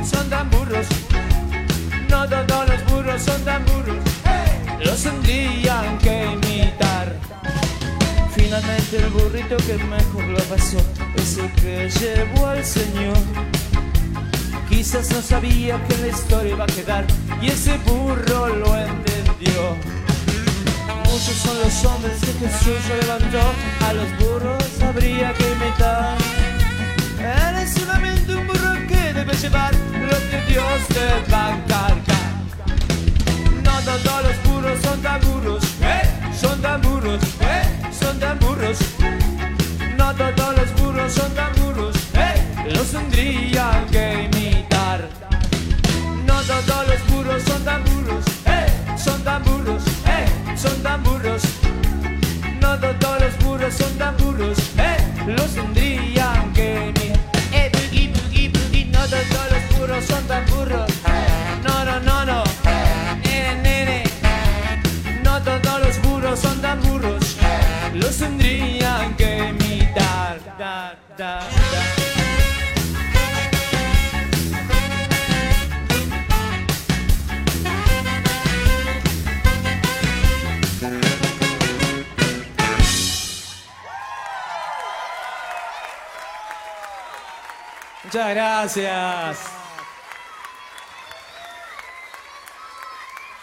son tan burros. No todos los burros son tan burros, los tendrían que imitar. Finalmente el burrito que mejor lo pasó es el que llevó al Señor. Quizás no sabía que la historia iba a quedar y ese burro lo entendió. Muchos son los hombres que Jesús levantó, a los burros habría que imitar. Eres solamente un burro que debe llevar lo que Dios te va a. No todos los burros son tan burros, son tan burros, son tan burros. No todos los burros son tan burros, los tendrían que imitar. Todos los burros son tan burros, son tan burros, son tan burros. No todos los burros son tan burros, los tendrían que imitar. Eh, boogie, boogie, boogie. No todos los burros son tan burros. No, no, no, no. Nene, nene. No todos los burros son tan burros, los tendrían que imitar. Da, da, Muchas gracias.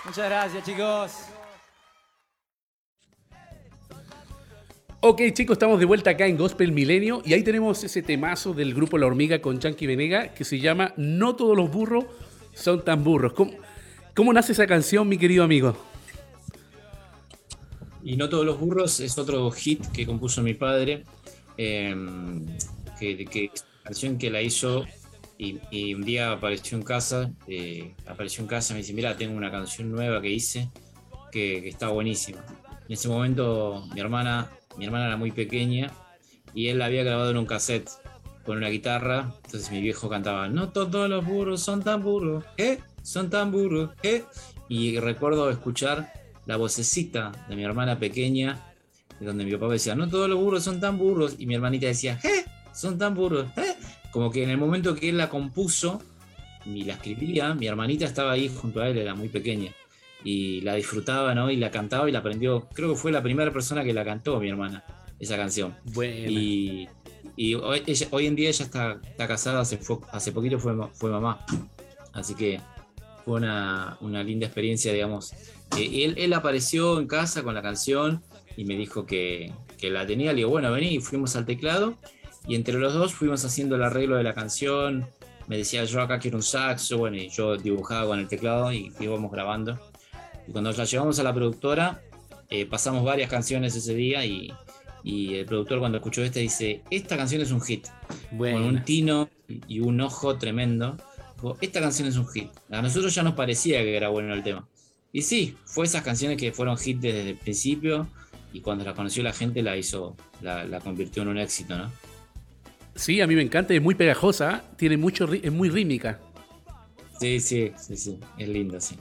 Muchas gracias, chicos. Ok, chicos, estamos de vuelta acá en Gospel Milenio y ahí tenemos ese temazo del grupo La Hormiga con Chanqui Venega que se llama No todos los burros son tan burros. ¿Cómo, cómo nace esa canción, mi querido amigo? Y No todos los burros es otro hit que compuso mi padre, eh, que, que canción que la hizo y, un día apareció en casa, eh, apareció en casa y me dice, mira, tengo una canción nueva que hice que, que está buenísima. En ese momento mi hermana, mi hermana era muy pequeña y él la había grabado en un cassette con una guitarra, entonces mi viejo cantaba, no todos los burros son tan burros, ¿eh? Son tan burros, ¿eh? Y recuerdo escuchar la vocecita de mi hermana pequeña, donde mi papá decía, no todos los burros son tan burros, y mi hermanita decía, ¿eh? Son tan burros, ¿eh? Como que en el momento que él la compuso y la escribía, mi hermanita estaba ahí junto a él, era muy pequeña, y la disfrutaba, ¿no? Y la cantaba y la aprendió, creo que fue la primera persona que la cantó, mi hermana, esa canción. Bueno. Y, y hoy, ella- hoy en día ella está, está casada, hace, fue- hace poquito fue, ma- fue mamá. Así que fue una, una linda experiencia, digamos. Eh, él, él apareció en casa con la canción y me dijo que, que la tenía. Le digo, bueno, vení, y fuimos al teclado. Y entre los dos fuimos haciendo el arreglo de la canción. Me decía, yo acá quiero un saxo. Bueno, y yo dibujaba con el teclado y íbamos grabando. Y cuando la llevamos a la productora, eh, pasamos varias canciones ese día y, y el productor cuando escuchó esta dice, esta canción es un hit, Bueno. con un tino y un ojo tremendo. Dijo, esta canción es un hit. A nosotros ya nos parecía que era bueno el tema. Y sí, fue esas canciones que fueron hit desde el principio y cuando la conoció la gente la hizo, la, la convirtió en un éxito, ¿no? Sí, a mí me encanta, es muy pegajosa, tiene mucho, es muy rítmica. Sí, sí, sí, sí, es lindo, sí.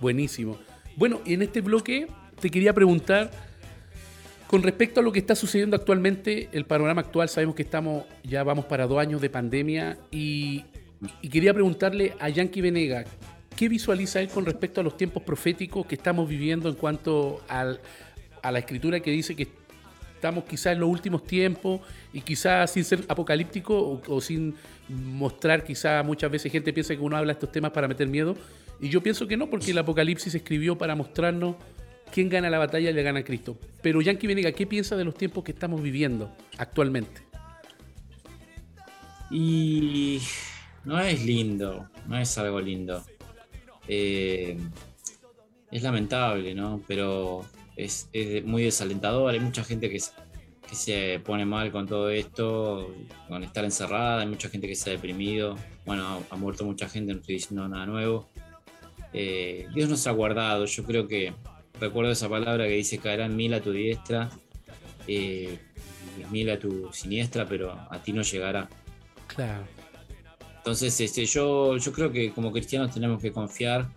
Buenísimo. Bueno, y en este bloque te quería preguntar, con respecto a lo que está sucediendo actualmente, el panorama actual, sabemos que estamos, ya vamos para dos años de pandemia, y, y quería preguntarle a Yankee Venega, ¿qué visualiza él con respecto a los tiempos proféticos que estamos viviendo en cuanto al- a la escritura que dice que estamos quizás en los últimos tiempos y quizás sin ser apocalíptico o, sin mostrar, quizás muchas veces gente piensa que uno habla estos temas para meter miedo. Y yo pienso que no, porque el Apocalipsis se escribió para mostrarnos quién gana la batalla y le gana a Cristo. Pero Yankee Venega, ¿qué piensa de los tiempos que estamos viviendo actualmente? Y no es lindo, no es algo lindo. Eh, es lamentable, ¿no? Pero es, muy desalentador. Hay mucha gente que, se pone mal con todo esto, con estar encerrada. Hay mucha gente que se ha deprimido. Bueno, ha, muerto mucha gente, no estoy diciendo nada nuevo. Eh, Dios nos ha guardado. Yo creo que recuerdo esa palabra que dice: caerán mil a tu diestra, eh, mil a tu siniestra, pero a ti no llegará. Claro. Entonces, este, yo, yo creo que como cristianos tenemos que confiar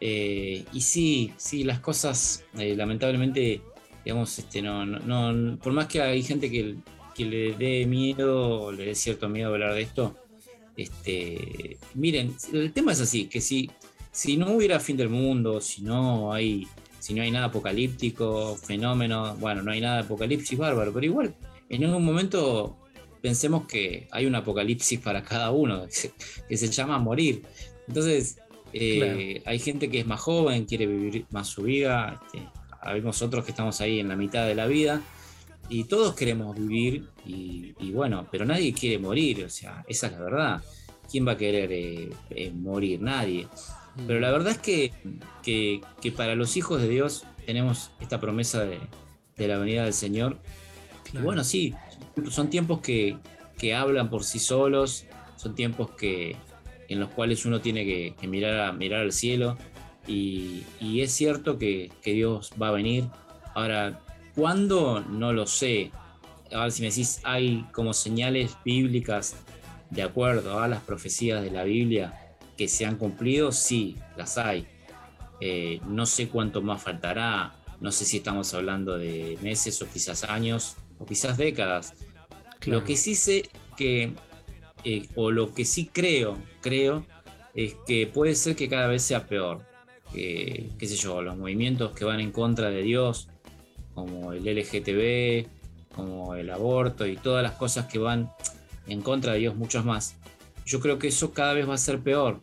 eh, y sí, sí, las cosas eh, lamentablemente, digamos, este, no, no, por más que hay gente que, le dé miedo, le dé cierto miedo hablar de esto, este, miren, el tema es así, que si, si no hubiera fin del mundo, si no hay, si no hay nada apocalíptico, fenómeno, bueno, no hay nada de apocalipsis bárbaro, pero igual, en algún momento pensemos que hay un apocalipsis para cada uno, que se llama morir. Entonces, eh, hay gente que es más joven, quiere vivir más su vida. Este, hay nosotros que estamos ahí en la mitad de la vida y todos queremos vivir y, bueno, pero nadie quiere morir, o sea, esa es la verdad. ¿Quién va a querer eh, eh, morir? Nadie. Pero la verdad es que, que, para los hijos de Dios tenemos esta promesa de, la venida del Señor. Y bueno, sí, son tiempos que, que hablan por sí solos, son tiempos que, en los cuales uno tiene que, mirar, mirar al cielo. Y, es cierto que, Dios va a venir. Ahora, ¿cuándo? No lo sé. Ahora, si me decís, hay como señales bíblicas de acuerdo a las profecías de la Biblia que se han cumplido, sí, las hay. Eh, no sé cuánto más faltará, no sé si estamos hablando de meses o quizás años o quizás décadas. Lo que sí sé que eh, o lo que sí creo, creo, es que puede ser que cada vez sea peor. qué sé yo, los movimientos que van en contra de Dios, como el LGTB, como el aborto y todas las cosas que van en contra de Dios, muchos más. Yo creo que eso cada vez va a ser peor,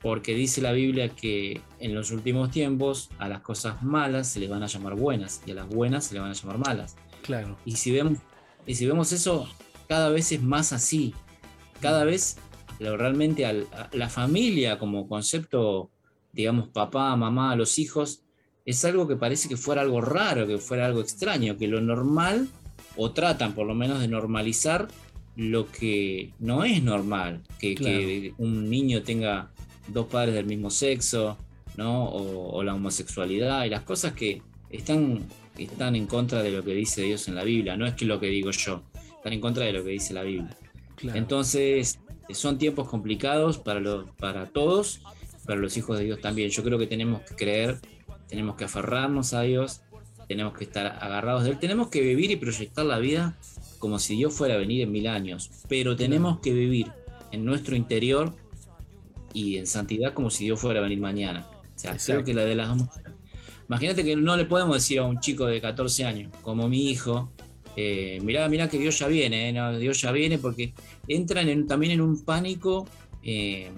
porque dice la Biblia que en los últimos tiempos a las cosas malas se les van a llamar buenas y a las buenas se les van a llamar malas. Claro. Y si vemos, y si vemos eso, cada vez es más así cada vez realmente a la familia como concepto, digamos, papá, mamá, los hijos, es algo que parece que fuera algo raro, que fuera algo extraño, que lo normal, o tratan por lo menos de normalizar lo que no es normal, que, un niño tenga dos padres del mismo sexo, ¿no? O, la homosexualidad y las cosas que están, están en contra de lo que dice Dios en la Biblia, no es que lo que digo yo, están en contra de lo que dice la Biblia. Entonces, son tiempos complicados para, los, para todos, para los hijos de Dios también. Yo creo que tenemos que creer, tenemos que aferrarnos a Dios, tenemos que estar agarrados de Él, tenemos que vivir y proyectar la vida como si Dios fuera a venir en mil años, pero tenemos que vivir en nuestro interior y en santidad como si Dios fuera a venir mañana. O sea, creo que la de las Imagínate que no le podemos decir a un chico de 14 años, como mi hijo, eh, mirá, mirá que Dios ya viene, eh, Dios ya viene porque entran también en un pánico eh,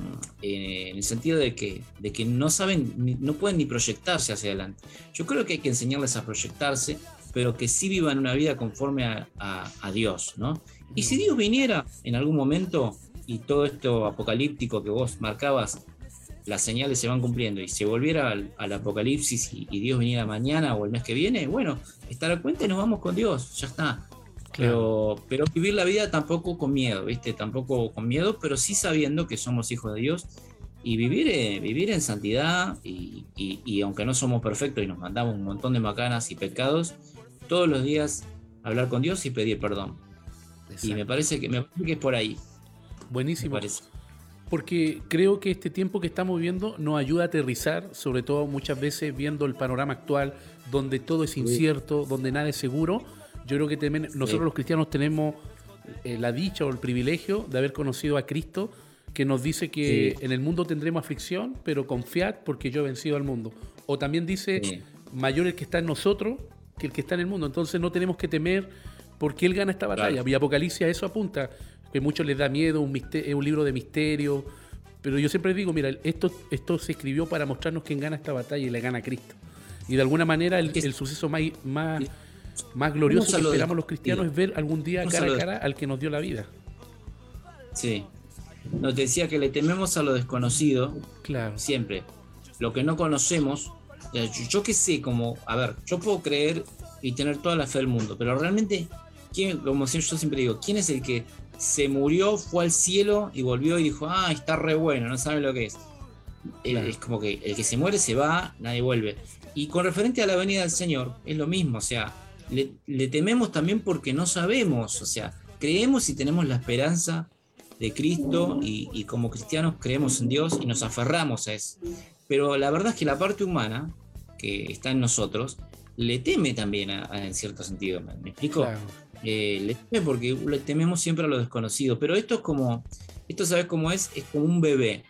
en el sentido de que, de que no saben, no pueden ni proyectarse hacia adelante. Yo creo que hay que enseñarles a proyectarse, pero que sí vivan una vida conforme a, Dios, ¿no? Y si Dios viniera en algún momento y todo esto apocalíptico que vos marcabas las señales se van cumpliendo y se volviera al, apocalipsis y, Dios viniera mañana o el mes que viene, bueno, estar a cuenta y nos vamos con Dios, ya está. Pero, pero vivir la vida tampoco con miedo, ¿viste? Tampoco con miedo, pero sí sabiendo que somos hijos de Dios y vivir, eh, vivir en santidad y, y, aunque no somos perfectos y nos mandamos un montón de macanas y pecados, todos los días hablar con Dios y pedir perdón. Y me parece, que, me parece que es por ahí. Buenísimo porque creo que este tiempo que estamos viviendo nos ayuda a aterrizar, sobre todo muchas veces viendo el panorama actual, donde todo es incierto, donde nada es seguro. Yo creo que nosotros los cristianos tenemos eh, la dicha o el privilegio de haber conocido a Cristo, que nos dice que en el mundo tendremos aflicción, pero confiad porque yo he vencido al mundo. O también dice, mayor el que está en nosotros que el que está en el mundo. Entonces no tenemos que temer porque Él gana esta batalla. Y Apocalipsis a eso apunta que muchos les da miedo, un es un libro de misterio, Pero yo siempre digo, mira, esto, esto se escribió para mostrarnos quién gana esta batalla y le gana Cristo. Y de alguna manera el, suceso más, más, más glorioso que esperamos los cristianos es ver algún día cara a cara al que nos dio la vida. Sí. Nos decía que le tememos a lo desconocido. Claro. Siempre. Lo que no conocemos. Yo, qué sé, como, a ver, yo puedo creer y tener toda la fe del mundo, pero realmente, ¿quién, como yo siempre digo, ¿quién es el que se murió, fue al cielo y volvió y dijo, ah, está re bueno, no sabe lo que es? Es como que el que se muere se va, nadie vuelve. Y con referente a la venida del Señor, es lo mismo, o sea, le, tememos también porque no sabemos, o sea, creemos y tenemos la esperanza de Cristo y, como cristianos creemos en Dios y nos aferramos a eso. Pero la verdad es que la parte humana que está en nosotros le teme también en cierto sentido, ¿me, explico? Eh, le teme porque le tememos siempre a lo desconocido, pero esto es como, esto sabes cómo es, es como un bebé,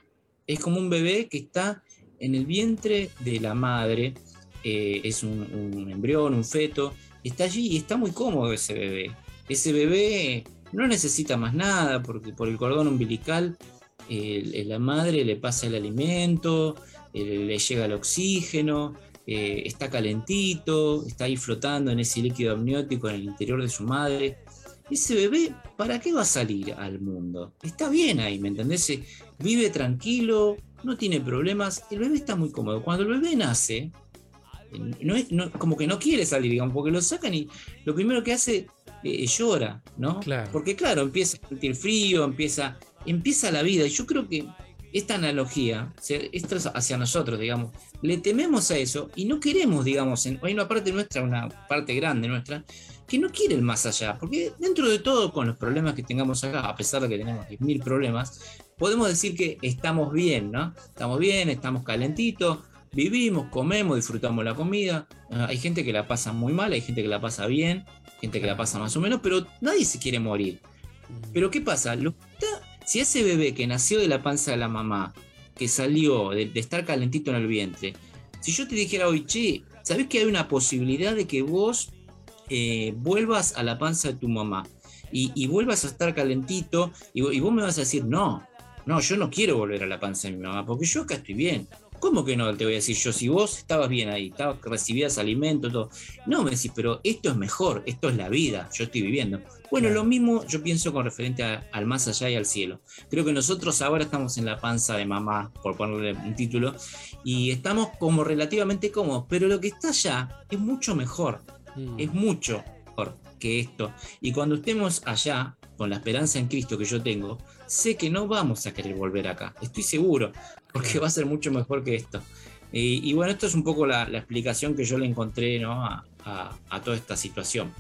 es como un bebé que está en el vientre de la madre, eh, es un, embrión, un feto, está allí y está muy cómodo ese bebé. Ese bebé no necesita más nada porque por el cordón umbilical la madre le pasa el alimento, le llega el oxígeno, eh, está calentito, está ahí flotando en ese líquido amniótico en el interior de su madre. Ese bebé, ¿para qué va a salir al mundo? Está bien ahí, ¿me entendés? Vive tranquilo, no tiene problemas, el bebé está muy cómodo. Cuando el bebé nace, no, como que no quiere salir, digamos, porque lo sacan y lo primero que hace eh, llora, ¿no? Porque claro, empieza a sentir frío, empieza, empieza la vida. Y yo creo que esta analogía, esto es hacia nosotros, digamos, le tememos a eso y no queremos, digamos, hay una parte nuestra, una parte grande nuestra, que no quiere el más allá, porque dentro de todo, con los problemas que tengamos acá, a pesar de que tenemos mil problemas, podemos decir que estamos bien, ¿no? Estamos bien, estamos calentitos, vivimos, comemos, disfrutamos la comida. Ah, hay gente que la pasa muy mal, hay gente que la pasa bien, gente que la pasa más o menos, pero nadie se quiere morir. Pero ¿qué pasa? Lo si ese bebé que nació de la panza de la mamá, que salió de, estar calentito en el vientre, si yo te dijera hoy, che, ¿sabés que hay una posibilidad de que vos eh, vuelvas a la panza de tu mamá y, vuelvas a estar calentito y, y, vos me vas a decir, no, no, yo no quiero volver a la panza de mi mamá porque yo acá estoy bien. ¿Cómo que no? Te voy a decir yo, si vos estabas bien ahí, estabas, recibías alimento, todo. No, me decís, pero esto es mejor, esto es la vida, yo estoy viviendo. Bueno, lo mismo yo pienso con referente al más allá y al cielo. Creo que nosotros ahora estamos en la panza de mamá, por ponerle un título, y estamos como relativamente cómodos, pero lo que está allá es mucho mejor, mm. es mucho mejor que esto. Y cuando estemos allá, con la esperanza en Cristo que yo tengo, sé que no vamos a querer volver acá, estoy seguro, porque va a ser mucho mejor que esto. Y, bueno, esto es un poco la, explicación que yo le encontré a, toda esta situación.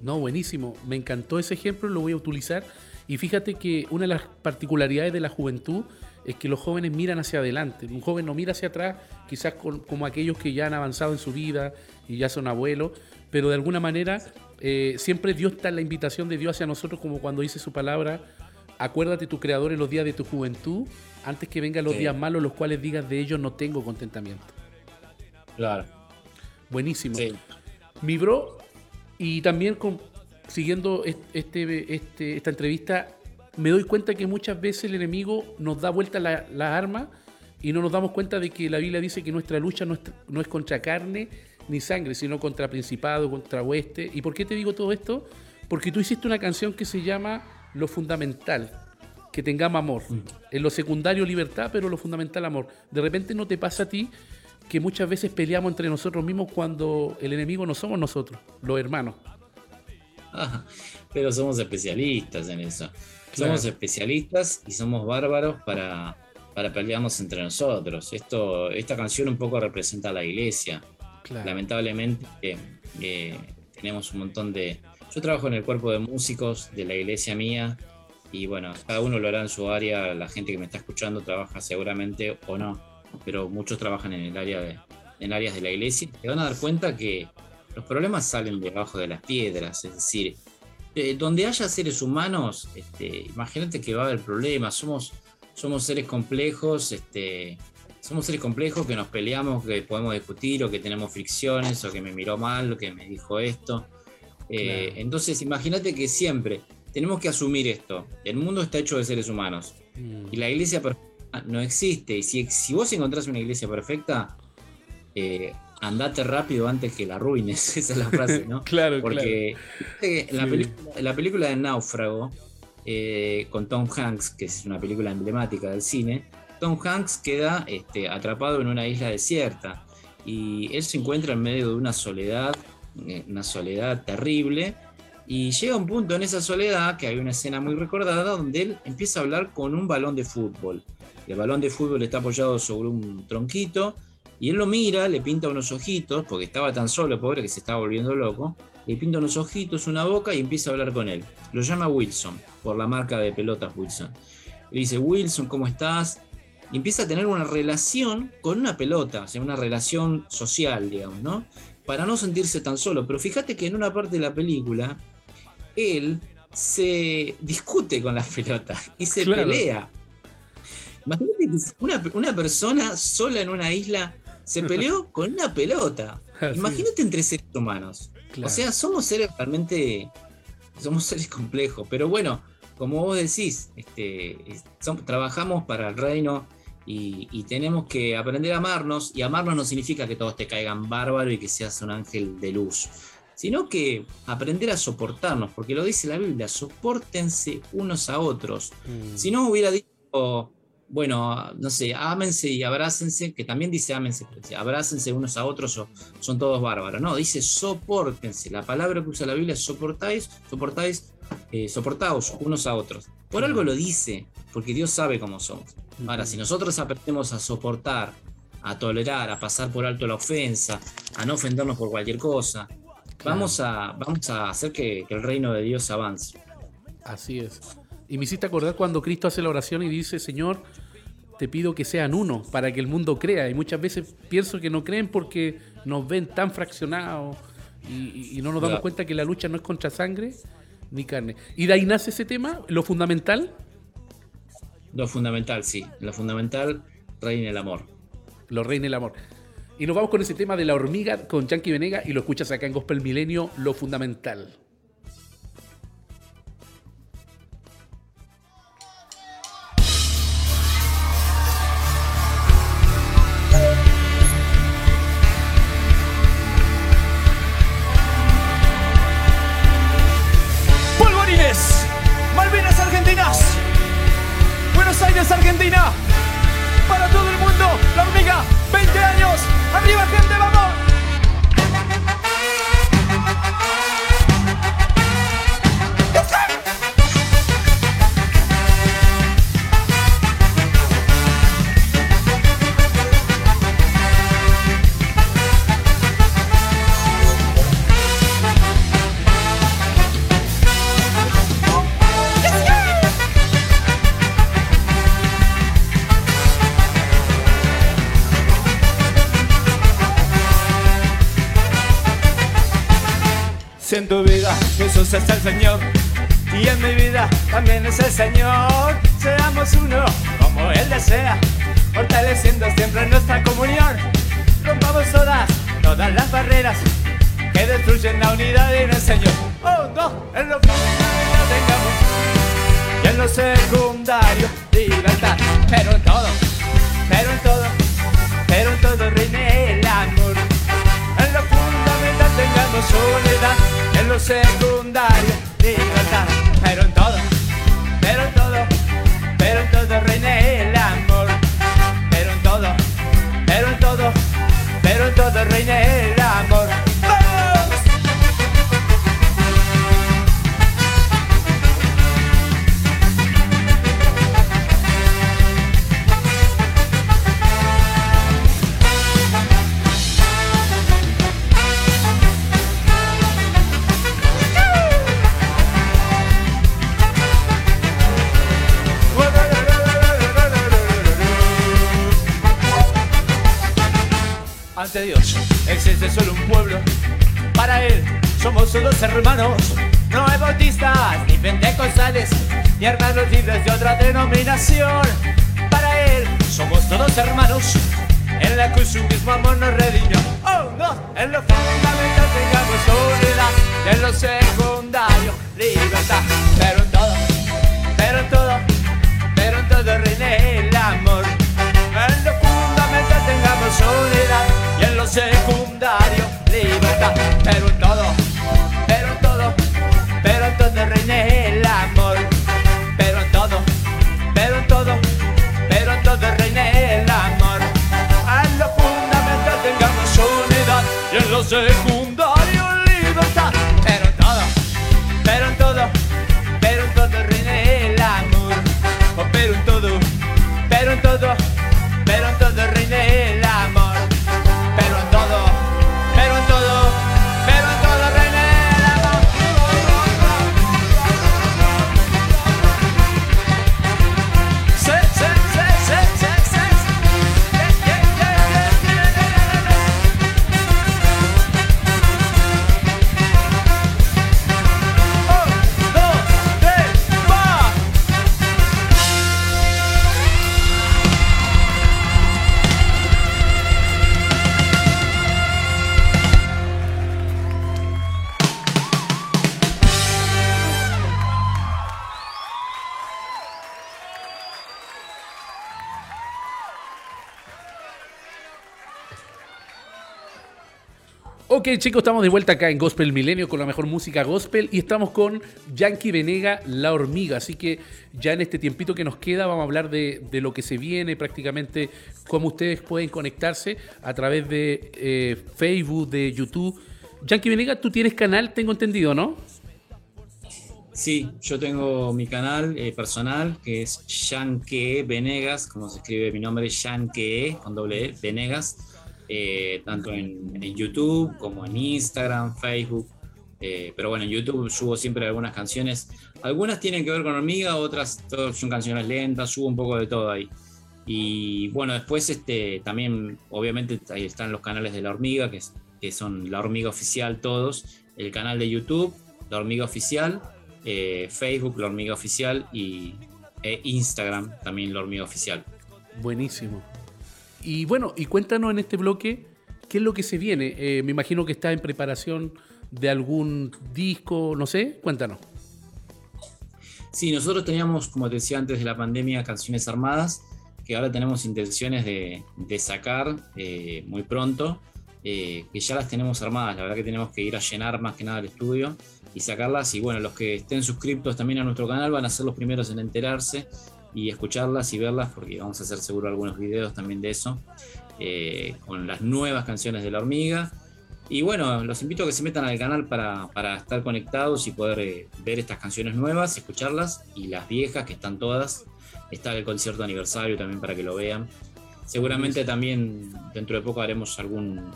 No, buenísimo, me encantó ese ejemplo, lo voy a utilizar. Y fíjate que una de las particularidades de la juventud es que los jóvenes miran hacia adelante. Un joven no mira hacia atrás, quizás como aquellos que ya han avanzado en su vida y ya son abuelos, pero de alguna manera eh, siempre Dios está en la invitación de Dios hacia nosotros, como cuando dice su palabra, acuérdate tu creador en los días de tu juventud, antes que vengan los días malos, los cuales digas de ellos no tengo contentamiento. Claro. Buenísimo. Mi bro, y también con, siguiendo este, este, esta entrevista, me doy cuenta que muchas veces el enemigo nos da vuelta las la armas y no nos damos cuenta de que la Biblia dice que nuestra lucha no es, no es contra carne ni sangre, sino contra principado, contra hueste. ¿Y por qué te digo todo esto? Porque tú hiciste una canción que se llama Lo Fundamental, que tengamos amor. Mm. En lo secundario libertad, pero lo fundamental amor. De repente no te pasa a ti que muchas veces peleamos entre nosotros mismos cuando el enemigo no somos nosotros, los hermanos. pero somos especialistas en eso. Somos especialistas y somos bárbaros para, para pelearnos entre nosotros. Esto, esta canción un poco representa a la iglesia. Lamentablemente eh, tenemos un montón de... Yo trabajo en el cuerpo de músicos de la iglesia mía y bueno, cada uno lo hará en su área, la gente que me está escuchando trabaja seguramente o no, pero muchos trabajan en el área de, en áreas de la iglesia. Te van a dar cuenta que los problemas salen debajo de las piedras, es decir, eh, donde haya seres humanos, este, imagínate que va a haber problemas, somos, somos seres complejos, este, somos seres complejos que nos peleamos, que podemos discutir o que tenemos fricciones o que me miró mal o que me dijo esto. Eh, entonces, imagínate que siempre tenemos que asumir esto. El mundo está hecho de seres humanos. Mm. Y la iglesia no existe. Y si, si vos encontrás una iglesia perfecta, eh, andate rápido antes que la arruines. Esa es la frase, ¿no? claro, Porque claro. En, la película de Náufrago, eh, con Tom Hanks, que es una película emblemática del cine, Tom Hanks queda este, atrapado en una isla desierta y él se encuentra en medio de una soledad, una soledad terrible, y llega un punto en esa soledad, que hay una escena muy recordada, donde él empieza a hablar con un balón de fútbol. El balón de fútbol está apoyado sobre un tronquito, y él lo mira, le pinta unos ojitos, porque estaba tan solo, pobre, que se estaba volviendo loco. Le pinta unos ojitos, una boca y empieza a hablar con él. Lo llama Wilson, por la marca de pelotas Wilson. Le dice, Wilson, ¿cómo estás? Y empieza a tener una relación con una pelota, o sea, una relación social, digamos, ¿no? Para no sentirse tan solo. Pero fíjate que en una parte de la película, él se discute con las pelotas y se pelea. Imagínate que una persona sola en una isla se peleó con una pelota. Imagínate entre seres humanos. O sea, somos seres realmente. Somos seres complejos. Pero bueno, como vos decís, este, trabajamos para el reino y, tenemos que aprender a amarnos. Y amarnos no significa que todos te caigan bárbaro y que seas un ángel de luz. Sino que aprender a soportarnos, porque lo dice la Biblia, soportense unos a otros. Mm. Si no hubiera dicho, bueno, no sé, ámense y abrácense, que también dice ámense, abrácense unos a otros o son todos bárbaros. No, dice soportense. La palabra que usa la Biblia es soportáis, soportáis, eh, soportaos unos a otros. Por algo lo dice, porque Dios sabe cómo somos. Ahora, si nosotros aprendemos a soportar, a tolerar, a pasar por alto la ofensa, a no ofendernos por cualquier cosa, vamos, a, vamos a hacer que, que el reino de Dios avance. Así es. Y me hiciste acordar cuando Cristo hace la oración y dice, Señor, te pido que sean uno para que el mundo crea. Y muchas veces pienso que no creen porque nos ven tan fraccionados y, no nos damos cuenta que la lucha no es contra sangre ni carne. Y de ahí nace ese tema, lo fundamental. Lo fundamental, sí. Lo fundamental reina el amor. Lo reina el amor. Y nos vamos con ese tema de la hormiga con Yankee Venega y lo escuchas acá en Gospel Milenio, lo fundamental. Argentina. Para todo el mundo, la hormiga, 20 años. Arriba, gente, vamos. En tu vida Jesús es el Señor y en mi vida también es el Señor. Seamos uno como Él desea, fortaleciendo siempre nuestra comunión. Rompamos todas, todas las barreras que destruyen la unidad en el Señor. Oh, no, en lo primario tengamos y en lo secundario libertad, pero en todo, pero en todo, pero en todo reine el amor. En lo fundamental tengamos soledad en lo secundario, libertad, pero en todo, pero en todo, pero en todo reina todos hermanos, no hay bautistas, ni pentecostales, ni hermanos libres de otra denominación. Para él, somos todos hermanos, en la que su mismo amor nos redimió. Oh, no, en lo fundamental tengamos unidad, y en lo secundario, libertad. Pero en todo, pero en todo, pero en todo reine el amor. En lo fundamental tengamos unidad, y en lo secundario, libertad. Pero en reina el amor, pero en todo, pero en todo, pero en todo reina el amor. En lo fundamental tengamos unidad y en lo secundario Ok chicos, estamos de vuelta acá en Gospel Milenio con la mejor música gospel y estamos con Yankee Venega, La Hormiga. Así que ya en este tiempito que nos queda vamos a hablar de, de lo que se viene, prácticamente cómo ustedes pueden conectarse a través de eh, Facebook, de YouTube. Yankee Venega, tú tienes canal, tengo entendido, ¿no? Sí, yo tengo mi canal eh, personal que es Yankee Venegas, como se escribe mi nombre, Yankee con doble E, Venegas, eh, tanto en, YouTube como en Instagram, Facebook. eh, pero bueno, en YouTube subo siempre algunas canciones. Algunas tienen que ver con hormiga, otras son canciones lentas, subo un poco de todo ahí. Y bueno, después este, también, obviamente, ahí están los canales de La Hormiga, que son La Hormiga Oficial todos, el canal de YouTube, La Hormiga Oficial, eh, Facebook, La Hormiga Oficial y e Instagram, también La Hormiga Oficial. Buenísimo. Y bueno, y cuéntanos en este bloque qué es lo que se viene. Eh, me imagino que está en preparación de algún disco, no sé, cuéntanos. Sí, nosotros teníamos, como te decía antes de la pandemia, canciones armadas, que ahora tenemos intenciones de, sacar eh, muy pronto, eh, que ya las tenemos armadas, la verdad que tenemos que ir a llenar más que nada el estudio y sacarlas, y bueno, los que estén suscriptos también a nuestro canal van a ser los primeros en enterarse y escucharlas y verlas, porque vamos a hacer seguro algunos videos también de eso, eh, con las nuevas canciones de la hormiga. Y bueno, los invito a que se metan al canal para, para estar conectados y poder eh, ver estas canciones nuevas, escucharlas, y las viejas, que están todas. Está el concierto aniversario también para que lo vean. Seguramente también dentro de poco haremos algún,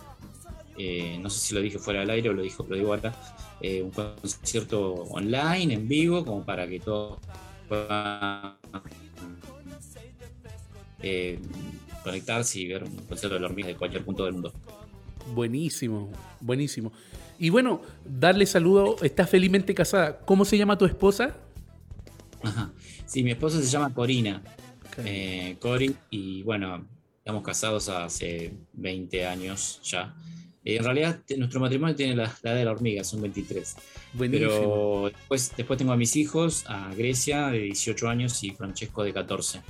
eh, no sé si lo dije fuera del aire o lo, dijo, lo digo ahora, eh, un concierto online, en vivo, como para que todos puedan eh, conectarse y ver un concierto de la hormiga de cualquier punto del mundo. Buenísimo, buenísimo. Y bueno, darle saludo, estás felizmente casada. ¿Cómo se llama tu esposa? Ajá. Sí, mi esposa se llama Corina. eh, Cori, y bueno, estamos casados hace 20 años ya. Eh, en realidad, nuestro matrimonio tiene la, la edad de la hormiga, son 23. Buenísimo. Pero después, después tengo a mis hijos, a Grecia de 18 años y Francesco de 14.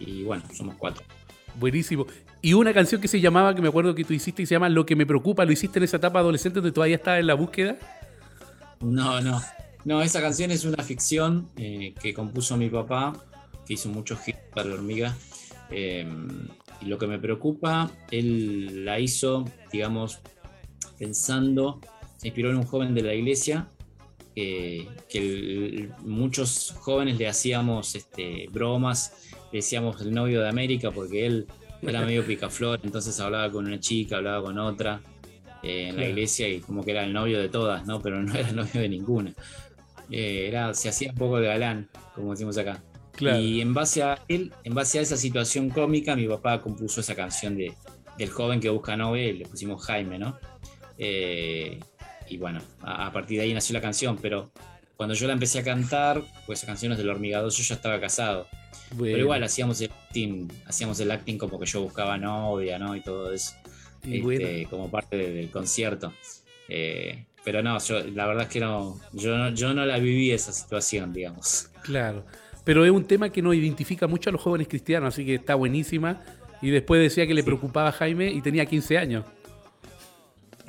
Y bueno, somos cuatro. Buenísimo. Y una canción que se llamaba, que me acuerdo que tú hiciste, y se llama Lo que me preocupa, lo hiciste en esa etapa adolescente donde todavía estabas en la búsqueda. No, no. No, esa canción es una ficción eh, que compuso mi papá, que hizo muchos hits para la hormiga. Eh, y lo que me preocupa, él la hizo, digamos, pensando, se inspiró en un joven de la iglesia, eh, que el- muchos jóvenes le hacíamos este, bromas, decíamos el novio de América, porque él era medio picaflor, entonces hablaba con una chica, hablaba con otra eh, en la iglesia y como que era el novio de todas, ¿no? Pero no era el novio de ninguna. Eh, era, se hacía un poco de galán, como decimos acá. Claro. Y en base a él, en base a esa situación cómica, mi papá compuso esa canción de, del joven que busca novia y le pusimos Jaime, ¿no? Eh, y bueno, a, a partir de ahí nació la canción, pero cuando yo la empecé a cantar, pues esa canción es del hormigado, yo ya estaba casado. Bueno. Pero igual hacíamos el acting, hacíamos el acting como que yo buscaba novia, ¿no? Y todo eso, este, bueno. como parte de- del concierto. Eh, pero no, yo, la verdad es que no yo, no, yo no la viví esa situación, digamos. Claro. Pero es un tema que nos identifica mucho a los jóvenes cristianos, así que está buenísima. Y después decía que le preocupaba a Jaime y tenía 15 años.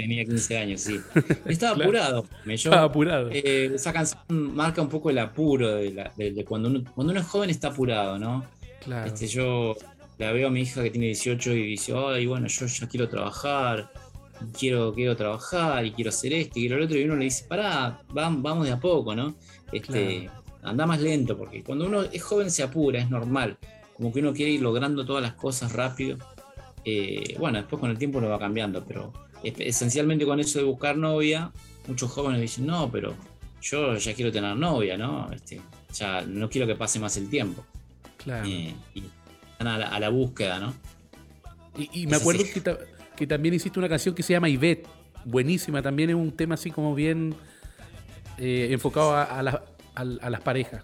Tenía 15 años, sí. Estaba apurado. Me, Estaba apurado. Eh, esa canción marca un poco el apuro de, cuando, uno, cuando uno es joven está apurado, ¿no? Claro. Este, yo la veo a mi hija que tiene 18 y dice, ay, bueno, yo ya quiero trabajar, quiero, quiero trabajar y quiero hacer esto y quiero lo otro. Y uno le dice, pará, vamos de a poco, ¿no? Este, Anda más lento, porque cuando uno es joven se apura, es normal. Como que uno quiere ir logrando todas las cosas rápido. Eh, bueno, después con el tiempo lo va cambiando, pero esencialmente con eso de buscar novia, muchos jóvenes dicen, no, pero yo ya quiero tener novia, ¿no? Este, ya no quiero que pase más el tiempo. Claro. Eh, y están a la, búsqueda, ¿no? Y, me acuerdo que, también hiciste una canción que se llama Ivette, buenísima, también es un tema así como bien eh, enfocado a, las parejas.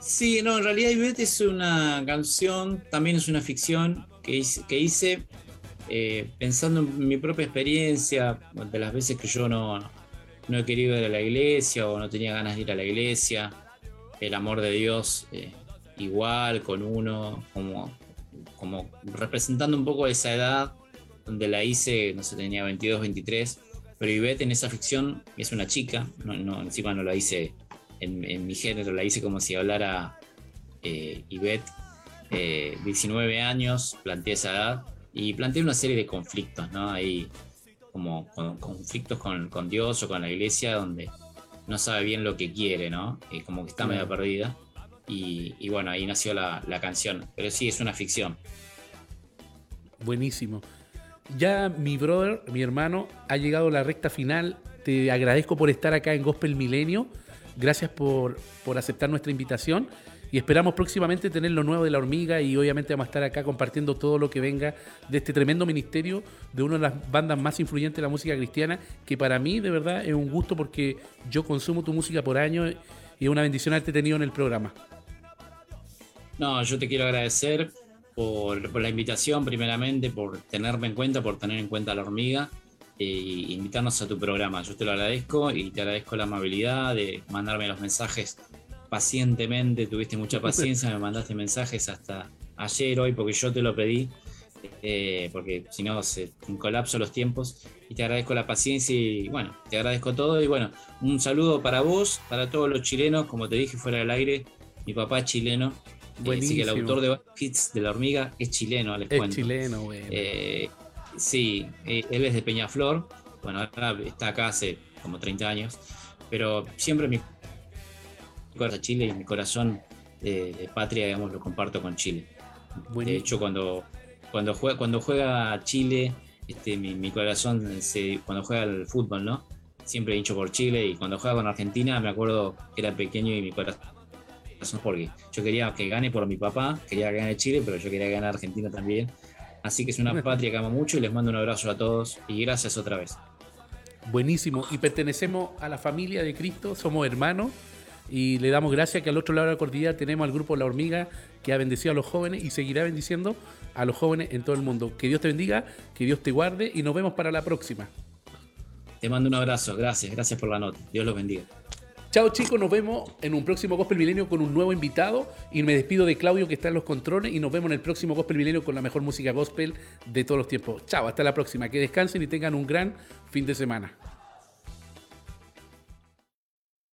Sí, no, en realidad Ivette es una canción, también es una ficción que que hice eh, pensando en mi propia experiencia, de las veces que yo no, no he querido ir a la iglesia o no tenía ganas de ir a la iglesia, el amor de Dios eh, igual con uno, como, como representando un poco esa edad donde la hice, no sé, tenía 22, 23, pero Ivette en esa ficción es una chica, no, encima no la hice en, mi género, la hice como si hablara eh, Ivette, 19 años, planteé esa edad y plantea una serie de conflictos, ¿no? Hay como conflictos con, Dios o con la iglesia donde no sabe bien lo que quiere, ¿no? Y como que está medio perdida. Y, bueno, ahí nació la, canción. Pero sí, es una ficción. Buenísimo. Ya mi brother, mi hermano, ha llegado a la recta final. Te agradezco por estar acá en Gospel Milenio. Gracias por, por aceptar nuestra invitación y esperamos próximamente tener lo nuevo de la hormiga y obviamente vamos a estar acá compartiendo todo lo que venga de este tremendo ministerio de una de las bandas más influyentes de la música cristiana, que para mí de verdad es un gusto porque yo consumo tu música por años y es una bendición haberte tenido en el programa. No, yo te quiero agradecer por, la invitación, primeramente, por tenerme en cuenta, por tener en cuenta a la hormiga e invitarnos a tu programa. Yo te lo agradezco y te agradezco la amabilidad de mandarme los mensajes pacientemente, tuviste mucha paciencia, me mandaste mensajes hasta ayer, hoy, porque yo te lo pedí, eh, porque si no se colapso los tiempos. Y te agradezco la paciencia y bueno, te agradezco todo. Y bueno, un saludo para vos, para todos los chilenos, como te dije fuera del aire, mi papá es chileno. Eh, así que el autor de Hits de la hormiga es chileno, les es chileno, eh, sí, él es de Peñaflor. Bueno, ahora está acá hace como 30 años. Pero siempre mi a Chile y mi corazón de, patria, digamos, lo comparto con Chile. De hecho, cuando, cuando, juega, cuando juega Chile, este, mi, corazón, se, cuando juega el fútbol, ¿no? Siempre hincho por Chile y cuando juega con Argentina, me acuerdo que era pequeño y mi corazón, porque yo quería que gane por mi papá, quería que gane Chile, pero yo quería ganar Argentina también. Así que es una patria que amo mucho y les mando un abrazo a todos y gracias otra vez. Buenísimo. Y pertenecemos a la familia de Cristo, somos hermanos y le damos gracias que al otro lado de la cordillera tenemos al grupo La Hormiga que ha bendecido a los jóvenes y seguirá bendiciendo a los jóvenes en todo el mundo. Que Dios te bendiga, que Dios te guarde y nos vemos para la próxima. Te mando un abrazo, gracias, gracias por la nota. Dios los bendiga. Chao chicos, nos vemos en un próximo Gospel Milenio con un nuevo invitado y me despido de Claudio que está en los controles y nos vemos en el próximo Gospel Milenio con la mejor música gospel de todos los tiempos. Chao, hasta la próxima, que descansen y tengan un gran fin de semana.